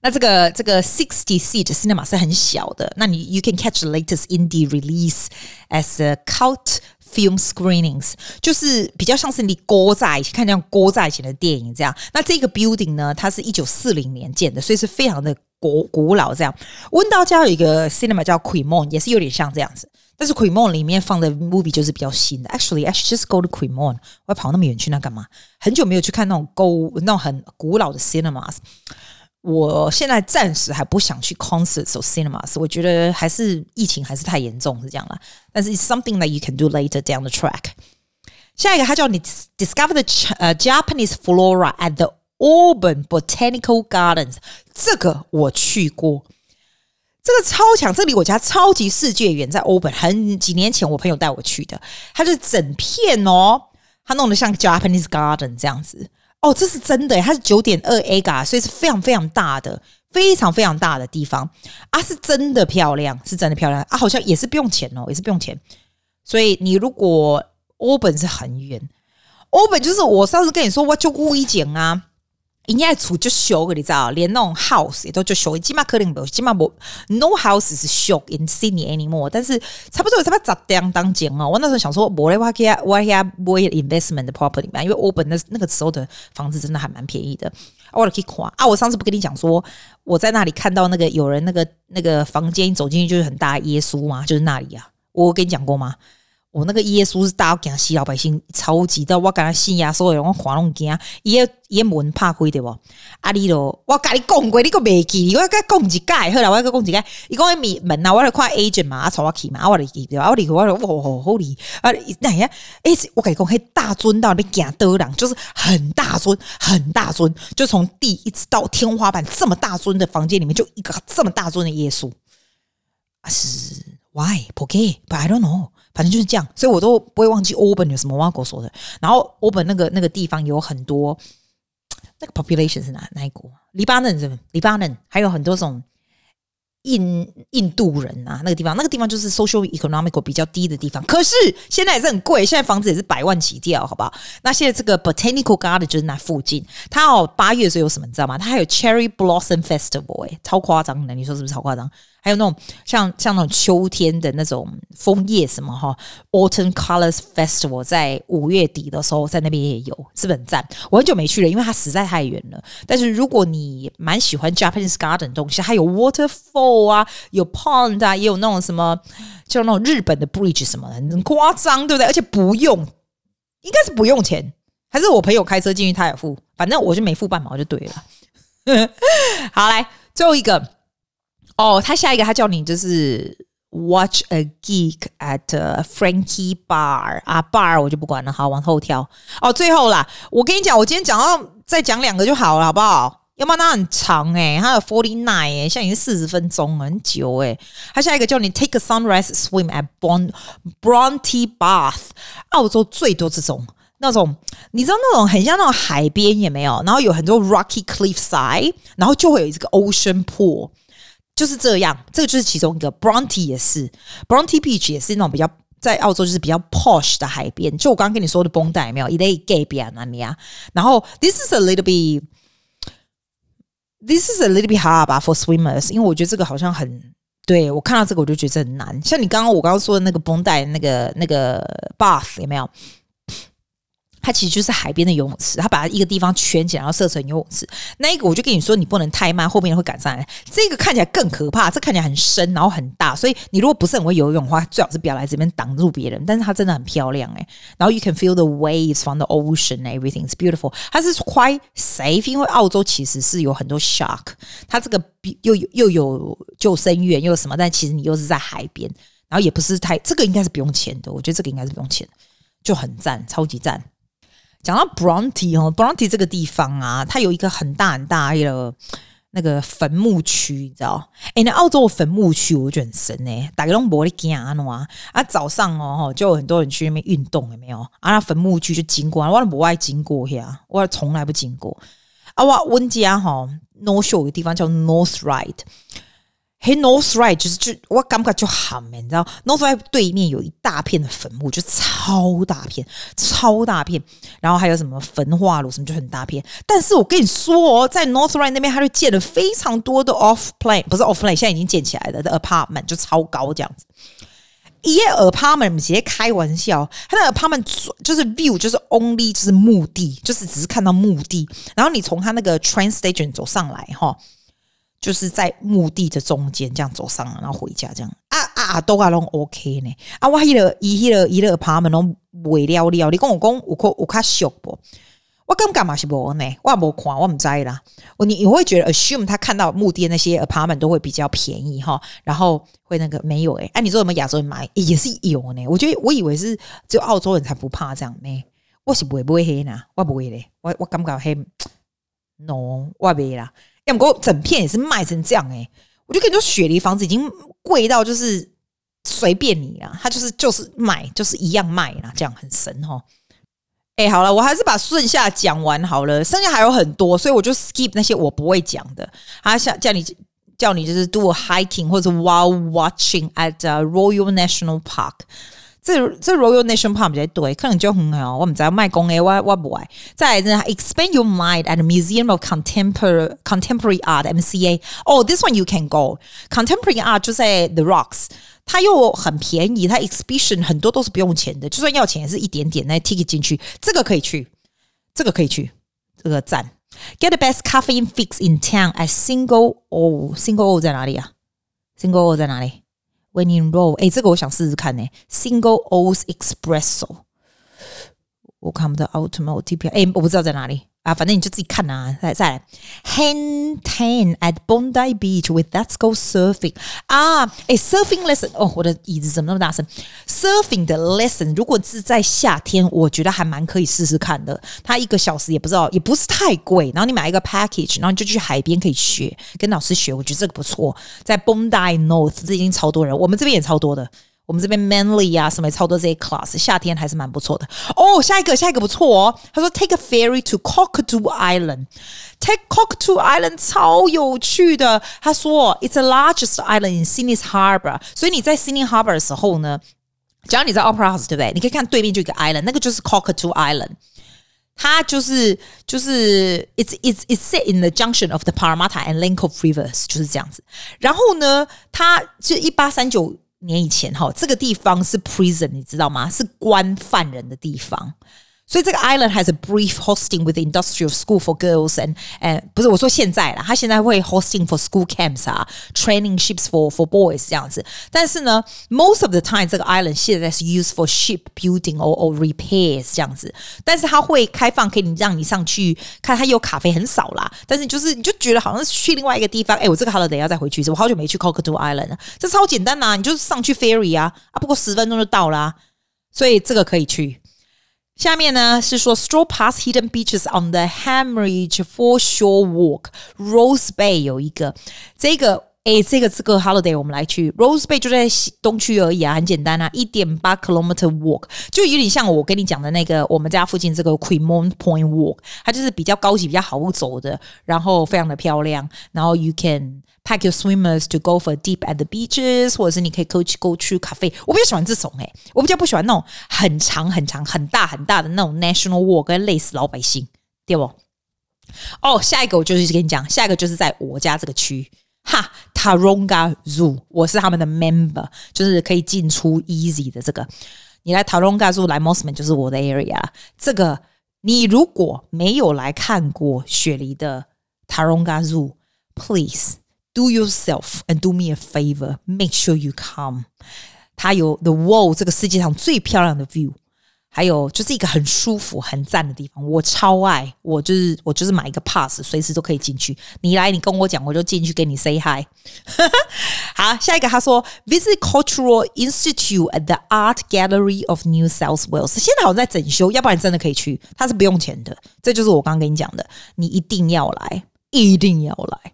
那这个这个 sixty seat cinema 是很小的，那你 you can catch the latest indie release as a cult film screenings，就是比较像是你搁在一起看这样搁在一起的电影这样。那这个 building 呢，它是一九四零年建的，所以是非常的古古老这样。温道家有一个 cinema 叫 Cremorne，也是有点像这样子，但是 Cremorne 里面放的 movie 就是比较新的。Actually, I should just go to Cremorne，我要跑那么远去那干嘛？很久没有去看那种古那种很古老的 cinemas。我现在暂时还不想去 concerts or cinemas，我觉得还是疫情还是太严重，是这样啦。但是 something that you can do later down the track。下一个，他叫你 discover the 呃 Japanese flora at the Auburn Botanical Gardens，这个我去过，这个超强，这离我家超级世界远，在欧本很几年前我朋友带我去的，它是整片哦，它弄得像 Japanese garden 这样子。哦，这是真的，它是九点二 A 嘎所以是非常非常大的，非常非常大的地方啊，是真的漂亮，是真的漂亮啊，好像也是不用钱哦，也是不用钱。所以你如果欧本是很远欧本就是我上次跟你说，我就故意剪啊。人家厝就小个，你知道，连那种 house 也都就小，起码可能没有，起码不 no house 是俗 in Sydney anymore。但是差不多差不多十点当间哦。我那时候想说，我来我给我给买 investment 的 property 嘛，因为 Auburn 那那个时候的房子真的还蛮便宜的。我可以看啊，我上次不跟你讲说，我在那里看到那个有人那个那个房间走进去就是很大耶稣嘛，就是那里啊，我跟你讲过吗？我那个耶稣是大惊死老百姓超级的，我跟他信耶稣的人，我话拢惊，伊个伊门拍开对不？啊你咯，我跟你讲过，你个袂记，我跟你讲一解，后来我跟你讲一解，伊讲个门啊，我来看 agent 嘛，啊带我去嘛，啊我嚟记对吧？我嚟我嚟，哇好好哩，啊那呀，诶，我跟你讲，迄大尊到你惊倒人，就是很大尊，很大尊，就从地一直到天花板这么大尊的房间里面，就一个这么大尊的耶稣，啊是 why？Okay，but I don't know。反正就是这样，所以我都不会忘记 Auburn 有什么我跟我说的。然后 Auburn 那个那个地方有很多，那个 population 是哪哪一国？黎巴嫩是不是？黎巴嫩还有很多种印印度人啊，那个地方那个地方就是 social economical 比较低的地方。可是现在也是很贵，现在房子也是百万起跳，好不好？那现在这个 Botanical Garden 就是那附近，它哦八月的时候有什么你知道吗？它还有 Cherry Blossom Festival，哎，超夸张的，你说是不是超夸张？还有那种像像那种秋天的那种枫叶什么哈，Autumn Colors Festival 在五月底的时候在那边也有，是不是很赞？我很久没去了，因为它实在太远了。但是如果你蛮喜欢 Japanese Garden 东西，还有 Waterfall 啊，有 Pond 啊，也有那种什么，就那种日本的 Bridge 什么的，很夸张，对不对？而且不用，应该是不用钱，还是我朋友开车进去他也付，反正我就没付半毛就对了。[LAUGHS] 好，来最后一个。哦，他下一个他叫你就是 watch a geek at Frankie Bar 啊，bar 我就不管了，好，往后跳。哦，最后啦，我跟你讲，我今天讲到再讲两个就好了，好不好？要不然它很长诶、它有 forty nine 诶，现在已经四十分钟了，很久诶、欸。他下一个叫你 take a sunrise swim at Bron Bronte Bath，澳洲最多这种那种，你知道那种很像那种海边也没有，然后有很多 rocky cliffside，然后就会有这个 ocean pool。就是这样，这个就是其中一个。Bronte 也是，Bronte Beach 也是那种比较在澳洲就是比较 posh 的海边。就我刚刚跟你说的绷带有没有？一类 gay 边那里啊。然后 this is a little bit，this is a little bit hard 吧 for swimmers，因为我觉得这个好像很，对，我看到这个我就觉得很难。像你刚刚我刚刚说的那个绷带那个那个 bath 有没有？它其实就是海边的游泳池，它把它一个地方圈起来，然后设成游泳池。那一个我就跟你说，你不能太慢，后面会赶上来。这个看起来更可怕，这看起来很深，然后很大，所以你如果不是很会游泳的话，最好是不要来这边挡住别人。但是它真的很漂亮诶，然后 you can feel the waves from the ocean, everything is beautiful。它是 quite safe，因为澳洲其实是有很多 shark，它这个又有又有救生员又有什么，但其实你又是在海边，然后也不是太，这个应该是不用钱的，我觉得这个应该是不用钱，就很赞，超级赞。讲到 Bronte 哦，Bronte 这个地方啊，它有一个很大很大的那个坟墓区，你知道？哎，那澳洲的坟墓区我觉得很神呢。大家都没在惊啊，啊，早上哦，就有很多人去那边运动，有没有？啊，那坟墓区就经过，我都不爱经过呀，我从来不经过。啊，我温家哈 North Shore 有个地方叫 North Ryde。Hey，North Ryde 就是就我感觉就很美，你知道？North Ryde 对面有一大片的坟墓，就超大片，超大片。然后还有什么焚化炉什么，就很大片。但是我跟你说哦，在 North Ryde 那边，他就建了非常多的 off plane，不是 off plane，现在已经建起来了的 apartment，就超高这样子。一夜 apartment 直接开玩笑，他那 apartment 就是 view 就是 only 就是墓地，就是只是看到墓地。然后你从他那个 train station 走上来哈。就是在墓地的中间这样走上，然后回家这样啊啊都啊拢 OK 呢啊我迄个伊迄个伊个 apartment 拢未了了，你跟我讲有可有较俗不？我感觉嘛是无呢，我也无看，我唔知啦。你你会觉得 assume 他看到墓地那些 apartment 都会比较便宜哈，然后会那个没有诶、欸。哎、啊，你说有没有亚洲人买也是有呢？我觉得我以为是只有澳洲人才不怕这样呢。我是不会不会黑呢，我不会嘞，我我感觉黑 no 我袂啦。要不过整片也是卖成这样哎、我就跟你说，雪梨房子已经贵到就是随便你啊，它就是就是卖，就是一样卖啦，这样很神齁。哎、好了，我还是把剩下讲完好了，剩下还有很多，所以我就 skip 那些我不会讲的。他想叫你叫你就是 do a hiking 或者 while watching at Royal National Park。这这 Royal National Park 比较对，可能就很好。我们在卖公诶，我我不爱。再来呢，Expand your mind at the Museum of Contemporary Contemporary Art MCA。哦，this one you can go。Contemporary Art 就在 The Rocks，它又很便宜，它 exhibition 很多都是不用钱的，就算要钱也是一点点那 ticket 进去。这个可以去，这个可以去，这个赞。Get the best caffeine fix in town at Single O，Single O 在哪里啊？Single O 在哪里 ？When in Rome，哎，这个我想试试看呢。Single O's Espresso，我看不到 Automotive，哎，我不知道在哪里。 啊，反正你就自己看啊，再再来，Hang Ten at Bondi Beach with Let's Go Surfing 啊，哎，Surfing lesson 哦，我的椅子怎么那么大声？Surfing 的 lesson 如果是在夏天，我觉得还蛮可以试试看的。它一个小时也不知道，也不是太贵，然后你买一个 package，然后你就去海边可以学，跟老师学，我觉得这个不错。在 Bondi North 这已经超多人，我们这边也超多的。我们这边 Manly 啊，什么超多这些 class，夏天还是蛮不错的哦。下一个，下一个不错哦。他说 Take a ferry to Cockatoo Island，Take Cockatoo Island 超有趣的。他说 It's the largest island in Sydney's Harbour，所以你在 Sydney Harbour 的时候呢，只要你在 Opera House 对不对？你可以看对面就一个 island，那个就是 Cockatoo Island。它就是就是 It's It's It's set in the junction of the Parramatta and Lane Cove Rivers，就是这样子。然后呢，它就一八三九。 年以前哈，这个地方是 prison，你知道吗？是关犯人的地方。所以这个 island has a brief hosting with the industrial school for girls and and 不是我说现在啦，他现在会 hosting for school camps 啊，training ships for for boys 这样子。但是呢，most of the time 这个 island 现在是 used for ship building or or repairs 这样子。但是它会开放，可以让你上去看，它有咖啡很少啦。但是就是你就觉得好像是去另外一个地方。哎，我这个 holiday 要再回去一次，我好久没去 Cockatoo Island 了。这超简单呐、啊，你就是上去 ferry 啊啊，不过十分钟就到啦、啊。所以这个可以去。 下面呢是说，stroll past hidden beaches on the Hammeridge Foreshore Walk，Rose Bay 有一个这个 哎，这个这个 holiday 我们来去 Rose Bay 就在西东区而已啊，很简单啊，一点八 kilometer walk，就有点像我跟你讲的那个我们家附近这个 Queens Point Walk，它就是比较高级、比较好走的，然后非常的漂亮。然后 you can pack your swimmers to go for deep at the beaches，或者是你可以 go 去 go to cafe。我比较喜欢这种哎，我比较不喜欢那种很长很长、很大很大的那种 national walk，跟累死老百姓，对不？哦，下一个我就是跟你讲，下一个就是在我家这个区。哈，Taronga Zoo，我是他们的 member，就是可以进出 easy 的这个。你来 Taronga Zoo 来 Mosman 就是我的 area。这个你如果没有来看过雪梨的 Taronga Zoo，please do yourself and do me a favor，make sure you come。它有 the world 这个世界上最漂亮的 view。 还有就是一个很舒服、很赞的地方，我超爱。我就是我就是买一个 pass，随时都可以进去。你来，你跟我讲，我就进去跟你 say hi。好，下一个他说，Visit Cultural Institute at the Art Gallery of New South Wales。现在好像在整修，要不然真的可以去，它是不用钱的。这就是我刚刚跟你讲的，你一定要来，一定要来。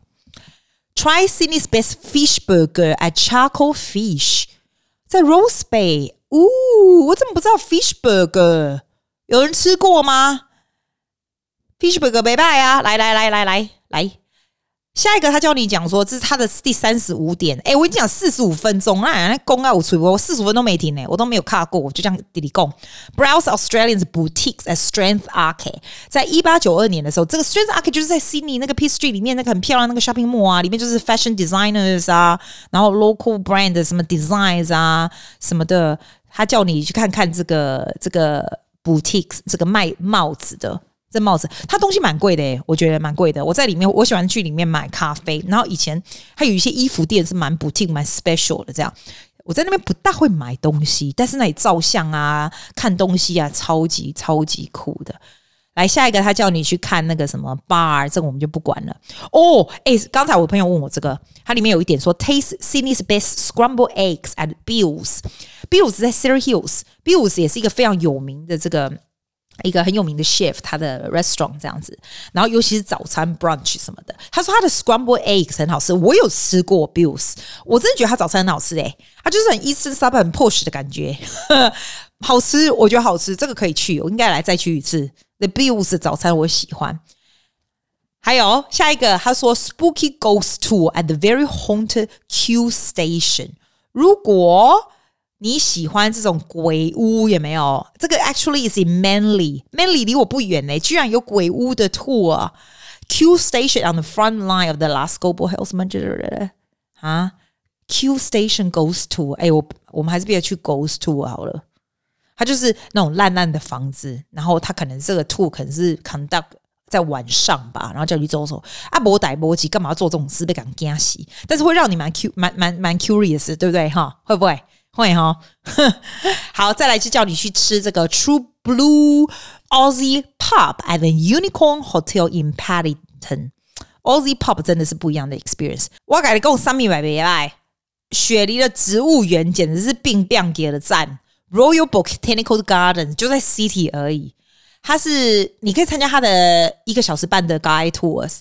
Try Sydney's best fish burger at Charcoal Fish，在 Rose Bay。呜、哦，我怎么不知道 fish burger？有人吃过吗？fish burger 没拜啊！来来来来来来，下一个他教你讲说，这是他的第三十五点。哎，我跟你讲，四十五分钟啊，那公告我出我四十五分钟没停呢，我都没有卡过，我就这样滴滴讲。Browse Australians boutiques at Strength Arcade，在一八九二年的时候，这个 Strength Arcade 就是在悉尼那个 P Street 里面那个很漂亮那个 shopping mall 啊，里面就是 fashion designers 啊，然后 local brand 什么 designs 啊什么的。他叫你去看看这个这个 boutiques，这个卖帽子的这帽子，它东西蛮贵的诶，我觉得蛮贵的。我在里面，我喜欢去里面买咖啡。然后以前还有一些衣服店是蛮 boutique、蛮 special 的这样。我在那边不大会买东西，但是那里照相啊、看东西啊，超级超级酷的。来下一个，他叫你去看那个什么 bar，这个我们就不管了。哦，哎，刚才我朋友问我这个，它里面有一点说 Taste Sydney's best scrambled eggs at Bill's。Bill's 在 Surry Hills。Bill's 也是一个非常有名的这个一个很有名的 chef，他的 restaurant 这样子。然后尤其是早餐 brunch 什么的，他说他的 scrambled eggs 很好吃。我有吃过 Bill's，我真的觉得他早餐很好吃诶，他就是很 Eastern s u b 很 posh 的感觉，好吃，我觉得好吃，这个可以去，我应该来再去一次。The Bills 的早餐我喜欢，还有下一个，他说 Spooky Ghost Tour at the very haunted Q Station。如果你喜欢这种鬼屋，有没有？这个 actually is in Manly，Manly 离我不远呢，居然有鬼屋的 tour。Q Station on the front line of the last global health measure 啊，Q Station Ghost Tour。哎，我我们还是别去 Ghost Tour 好了。它就是那种烂烂的房子，然后它可能这个 tour 可能是 conduct 在晚上吧，然后叫你走走啊，不逮波急，干嘛要做这种事被敢惊喜？但是会让你蛮 Q 蛮蛮蛮 curious，对不对哈？会不会会哈？好，再来就叫你去吃这个 True Blue Aussie Pub at the Unicorn Hotel in Paddington。Aussie Pub 真的是不一样的 experience。我改的跟我三米百别来，雪梨的植物园简直是并并给了赞。Royal Botanical Gardens 就在 City 而已，它是你可以参加它的一个小时半的 Guide Tours，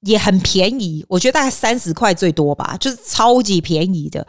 也很便宜，我觉得大概三十块最多吧，就是超级便宜的，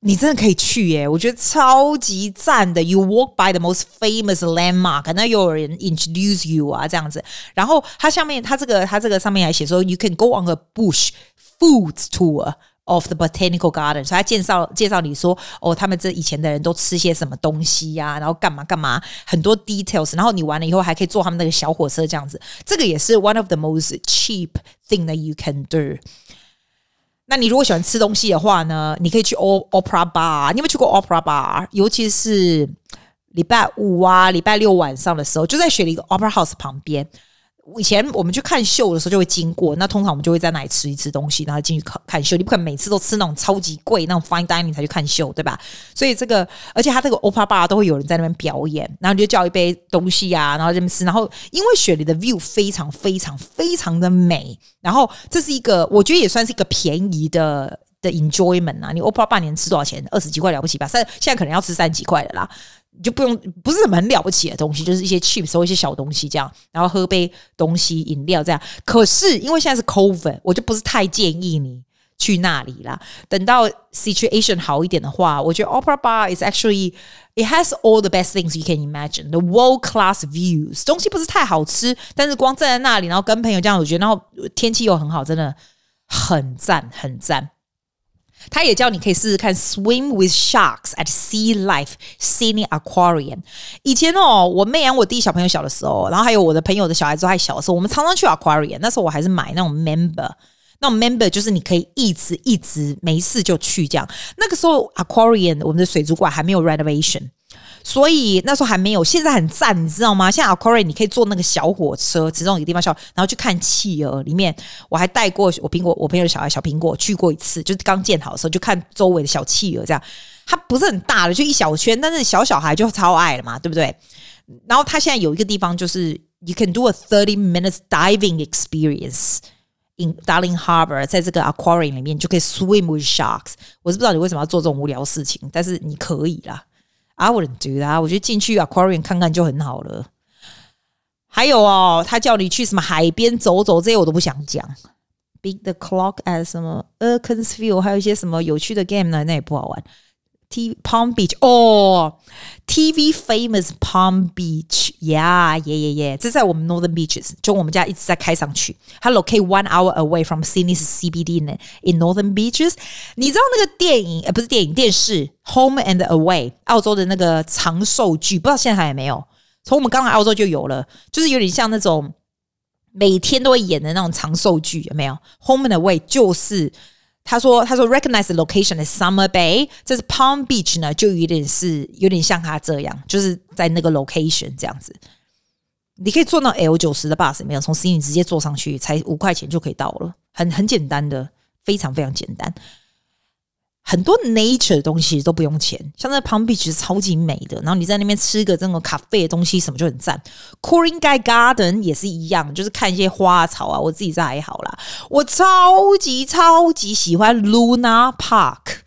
你真的可以去耶，我觉得超级赞的。You walk by the most famous landmark，那又有人 introduce you 啊这样子，然后它下面它这个它这个上面还写说 You can go on a bush foods tour。Of the botanical garden，所以他介绍介绍你说，哦，他们这以前的人都吃些什么东西呀、然后干嘛干嘛，很多 details，然后你完了以后还可以坐他们那个小火车这样子，这个也是 one of the most cheap thing that you can do。那你如果喜欢吃东西的话呢，你可以去 O Opera Bar 你有没有去过 Opera Bar？尤其是礼拜五啊、礼拜六晚上的时候，就在雪梨 Opera House 旁边。以前我们去看秀的时候就会经过，那通常我们就会在那里吃一吃东西，然后进去看看秀。你不可能每次都吃那种超级贵那种 fine dining 才去看秀，对吧？所以这个，而且他这个 Opera Bar 都会有人在那边表演，然后你就叫一杯东西啊，然后这边吃。然后因为雪梨的 view 非常非常非常的美，然后这是一个我觉得也算是一个便宜的的 enjoyment 啊。你 Opera Bar 年吃多少钱？二十几块了不起吧？三现在可能要吃三几块的啦。你就不用，不是什么很了不起的东西，就是一些 cheap，收一些小东西这样，然后喝杯东西饮料这样。可是因为现在是 COVID，我就不是太建议你去那里啦。等到 situation 好一点的话，我觉得 Opera Bar is actually it has all the best things you can imagine. The world class views，东西不是太好吃，但是光站在那里，然后跟朋友这样，我觉得然后天气又很好，真的很赞，很赞。他也叫你可以试试看 swim with sharks at Sea Life Sydney Aquarium。以前哦，我妹养我弟小朋友小的时候，然后还有我的朋友的小孩子还小的时候，我们常常去 Aquarium。那时候我还是买那种 member，那种 member 就是你可以一直一直没事就去这样。那个时候 Aquarium 我们的水族馆还没有 renovation。所以那时候还没有，现在很赞，你知道吗？像 Aquarium 你可以坐那个小火车，其中一个地方笑，然后去看企鹅。里面我还带过我苹果，我朋友的小孩小苹果去过一次，就是刚建好的时候，就看周围的小企鹅这样。它不是很大的，就一小圈，但是小小孩就超爱了嘛，对不对？然后它现在有一个地方，就是 you can do a thirty minutes diving experience in Darling Harbour，在这个 Aquarium 里面就可以 swim with sharks。我是不知道你为什么要做这种无聊事情，但是你可以啦。I wouldn't do that，我觉得进去 aquarium 看看就很好了。还有哦，他叫你去什么海边走走，这些我都不想讲。Beat the clock at 什么 Erkensville，还有一些什么有趣的 game 呢？那也不好玩。T Palm Beach 哦，TV famous Palm Beach，yeah yeah yeah yeah，这在我们 Northern Beaches，就我们家一直在开上去。它 locate one hour away from Sydney's CBD 呢 in Northern Beaches。你知道那个电影呃不是电影电视 Home and Away，澳洲的那个长寿剧，不知道现在还有没有？从我们刚来澳洲就有了，就是有点像那种每天都会演的那种长寿剧，有没有？Home and Away 就是。他说：“他说，recognize the location is Summer Bay，这是 Palm Beach 呢，就有点是有点像他这样，就是在那个 location 这样子。你可以坐到 L 九十的 bus，没有从悉尼直接坐上去，才五块钱就可以到了，很很简单的，非常非常简单。”很多 nature 的东西都不用钱，像在 Palm Beach 是超级美的，然后你在那边吃个这种咖啡的东西什么就很赞。Ku-ring-gai Garden 也是一样，就是看一些花草啊，我自己是还好啦。我超级超级喜欢 Luna Park。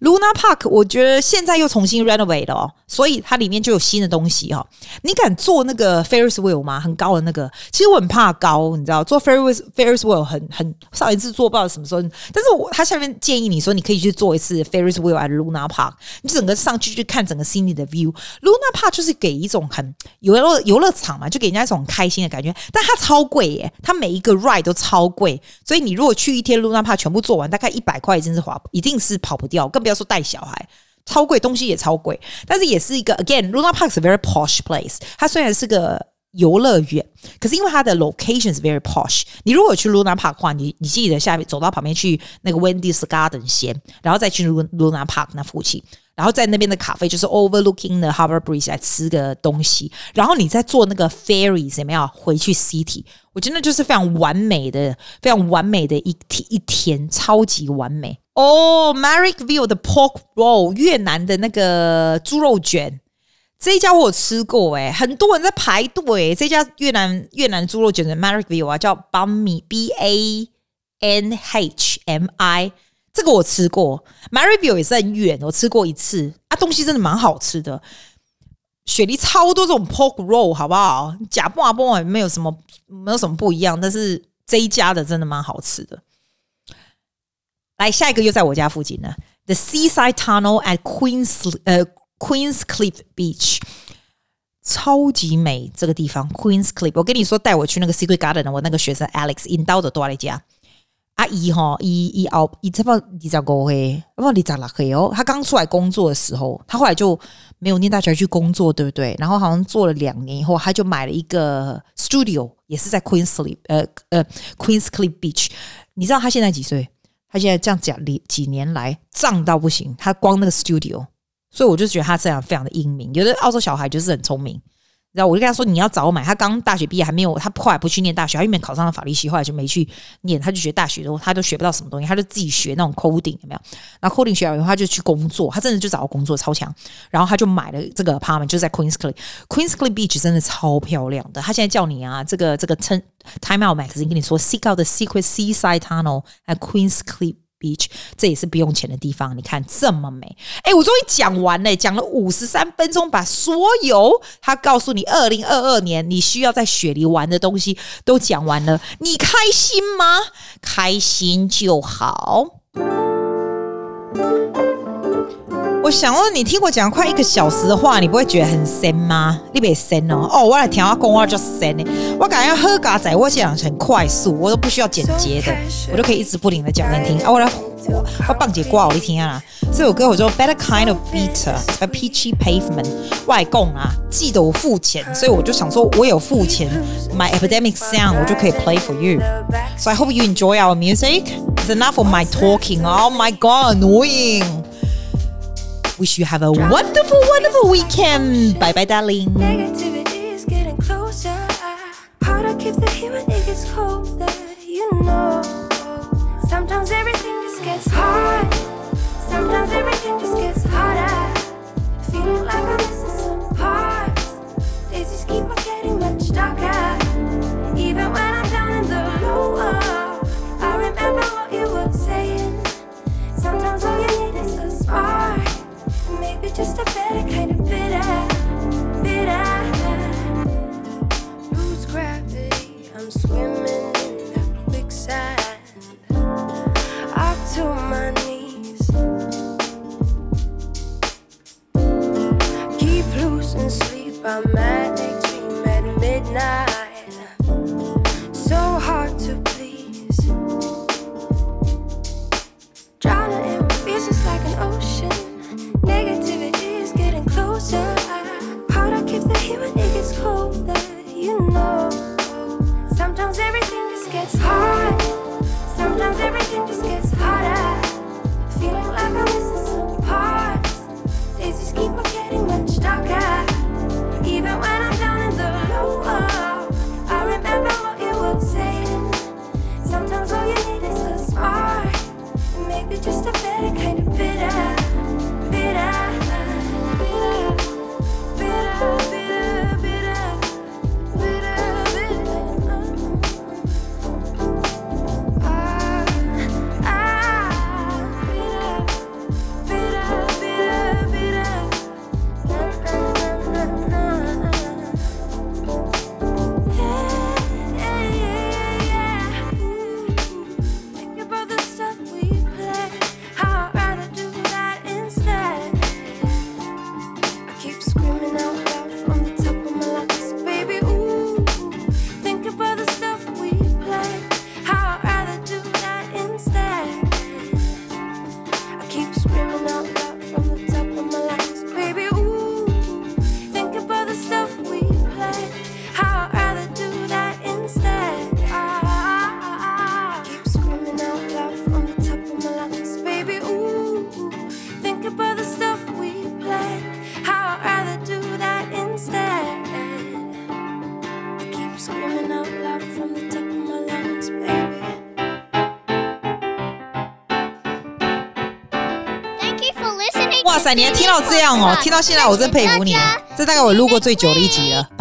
Luna Park，我觉得现在又重新 renovate 了哦，所以它里面就有新的东西哈。你敢坐那个 Ferris wheel 吗？很高的那个，其实我很怕高，你知道，坐 Ferris Ferris wheel 很很上一次坐不知道什么时候，但是我他下面建议你说你可以去坐一次 Ferris wheel at Luna Park，你整个上去去看整个 Sydney 的 view。Luna Park 就是给一种很游乐游乐场嘛，就给人家一种很开心的感觉，但它超贵耶，它每一个 ride 都超贵，所以你如果去一天 Luna Park 全部做完，大概一百块，已经是划，一定是跑不掉，更不。要说带小孩超贵，东西也超贵，但是也是一个 again Luna Park 是 very posh place。它虽然是个游乐园，可是因为它的 location 是 very posh。你如果去 Luna Park 的话，你你记得下面走到旁边去那个 Wendy's Garden 先，然后再去 Luna Park 那附近，然后在那边的咖啡就是 overlooking the harbor Bridge 来吃个东西，然后你再坐那个 ferry 怎么样回去 city？我觉得就是非常完美的、非常完美的一天一天，超级完美。哦、，Marrickville 的 Pork Roll 越南的那个猪肉卷，这一家我有吃过诶，很多人在排队。这家越南越南猪肉卷的 Marrickville 啊，叫 Banh Mi B A N H M I，这个我吃过。Marrickville 也是很远，我吃过一次啊，东西真的蛮好吃的。雪梨超多这种 Pork Roll，好不好？假不啊不，没有什么没有什么不一样，但是这一家的真的蛮好吃的。来，下一个又在我家附近呢，The Seaside Tunnel at Queens 呃 Queens Cliff Beach，超级美这个地方。Queens Cliff，我跟你说，带我去那个 Secret Garden 我那个学生 Alex 引导的多了一家阿姨哈，一一熬一差不多二十五岁，不二十六岁哦。他刚出来工作的时候，他后来就没有念大学去工作，对不对？然后好像做了两年以后，他就买了一个 studio，也是在 Queens Cliff 呃呃 Queens Cliff Beach。你知道他现在几岁？他现在这样讲，几年来涨到不行。他光那个 studio，所以我就觉得他这样非常的英明。有的澳洲小孩就是很聪明。然后我就跟他说：“你要早买。”他刚大学毕业还没有，他后来不去念大学，他因为考上了法律系，后来就没去念。他就学大学的，他都学不到什么东西，他就自己学那种 coding 有没有？那 coding 学完以后，他就去工作，他真的就找到工作超强。然后他就买了这个 apartment，就在 Queens Cliff，Queens Cliff Beach 真的超漂亮的。他现在叫你啊，这个这个 Time Out Magazine 跟你说，Seek out the secret seaside tunnel at Queens Cliff Beach，这也是不用钱的地方。你看这么美，哎，我终于讲完了，讲了五十三分钟，把所有他告诉你二零二二年你需要在雪梨玩的东西都讲完了。你开心吗？开心就好。我想问你，听我讲快一个小时的话，你不会觉得很深吗？你别深哦。哦，我来听我讲话就深呢。我感觉喝咖仔，我讲很快速，我都不需要剪接的，我就可以一直不停的讲给你听。啊，我来，我我放几挂我你听啊。这首歌我说 Better Kind of Bitter，A Peachy Pavement。外公啊，记得我付钱，所以我就想说，我有付钱，My Epidemic Sound，我就可以 play for you。So I hope you enjoy our music. It's enough of my talking. Oh my God, annoying. Wish you have a wonderful, wonderful weekend. Bye bye, darling. Negativity is getting closer. How to keep the it gets colder, you know. Sometimes everything just gets hard. Sometimes everything just gets harder. Feeling like I'm missing some parts. Just keep on getting much darker. Even when I'm down in the lower, just a better kind of bitter, bitter. Lose gravity, I'm swimming in the quicksand. Up to my knees. Keep losing sleep, I'm at extreme at midnight. To keep the heat when it gets colder, you know. 塞，你还听到这样哦，听到现在我真佩服你，这大概我录过最久的一集了。拜。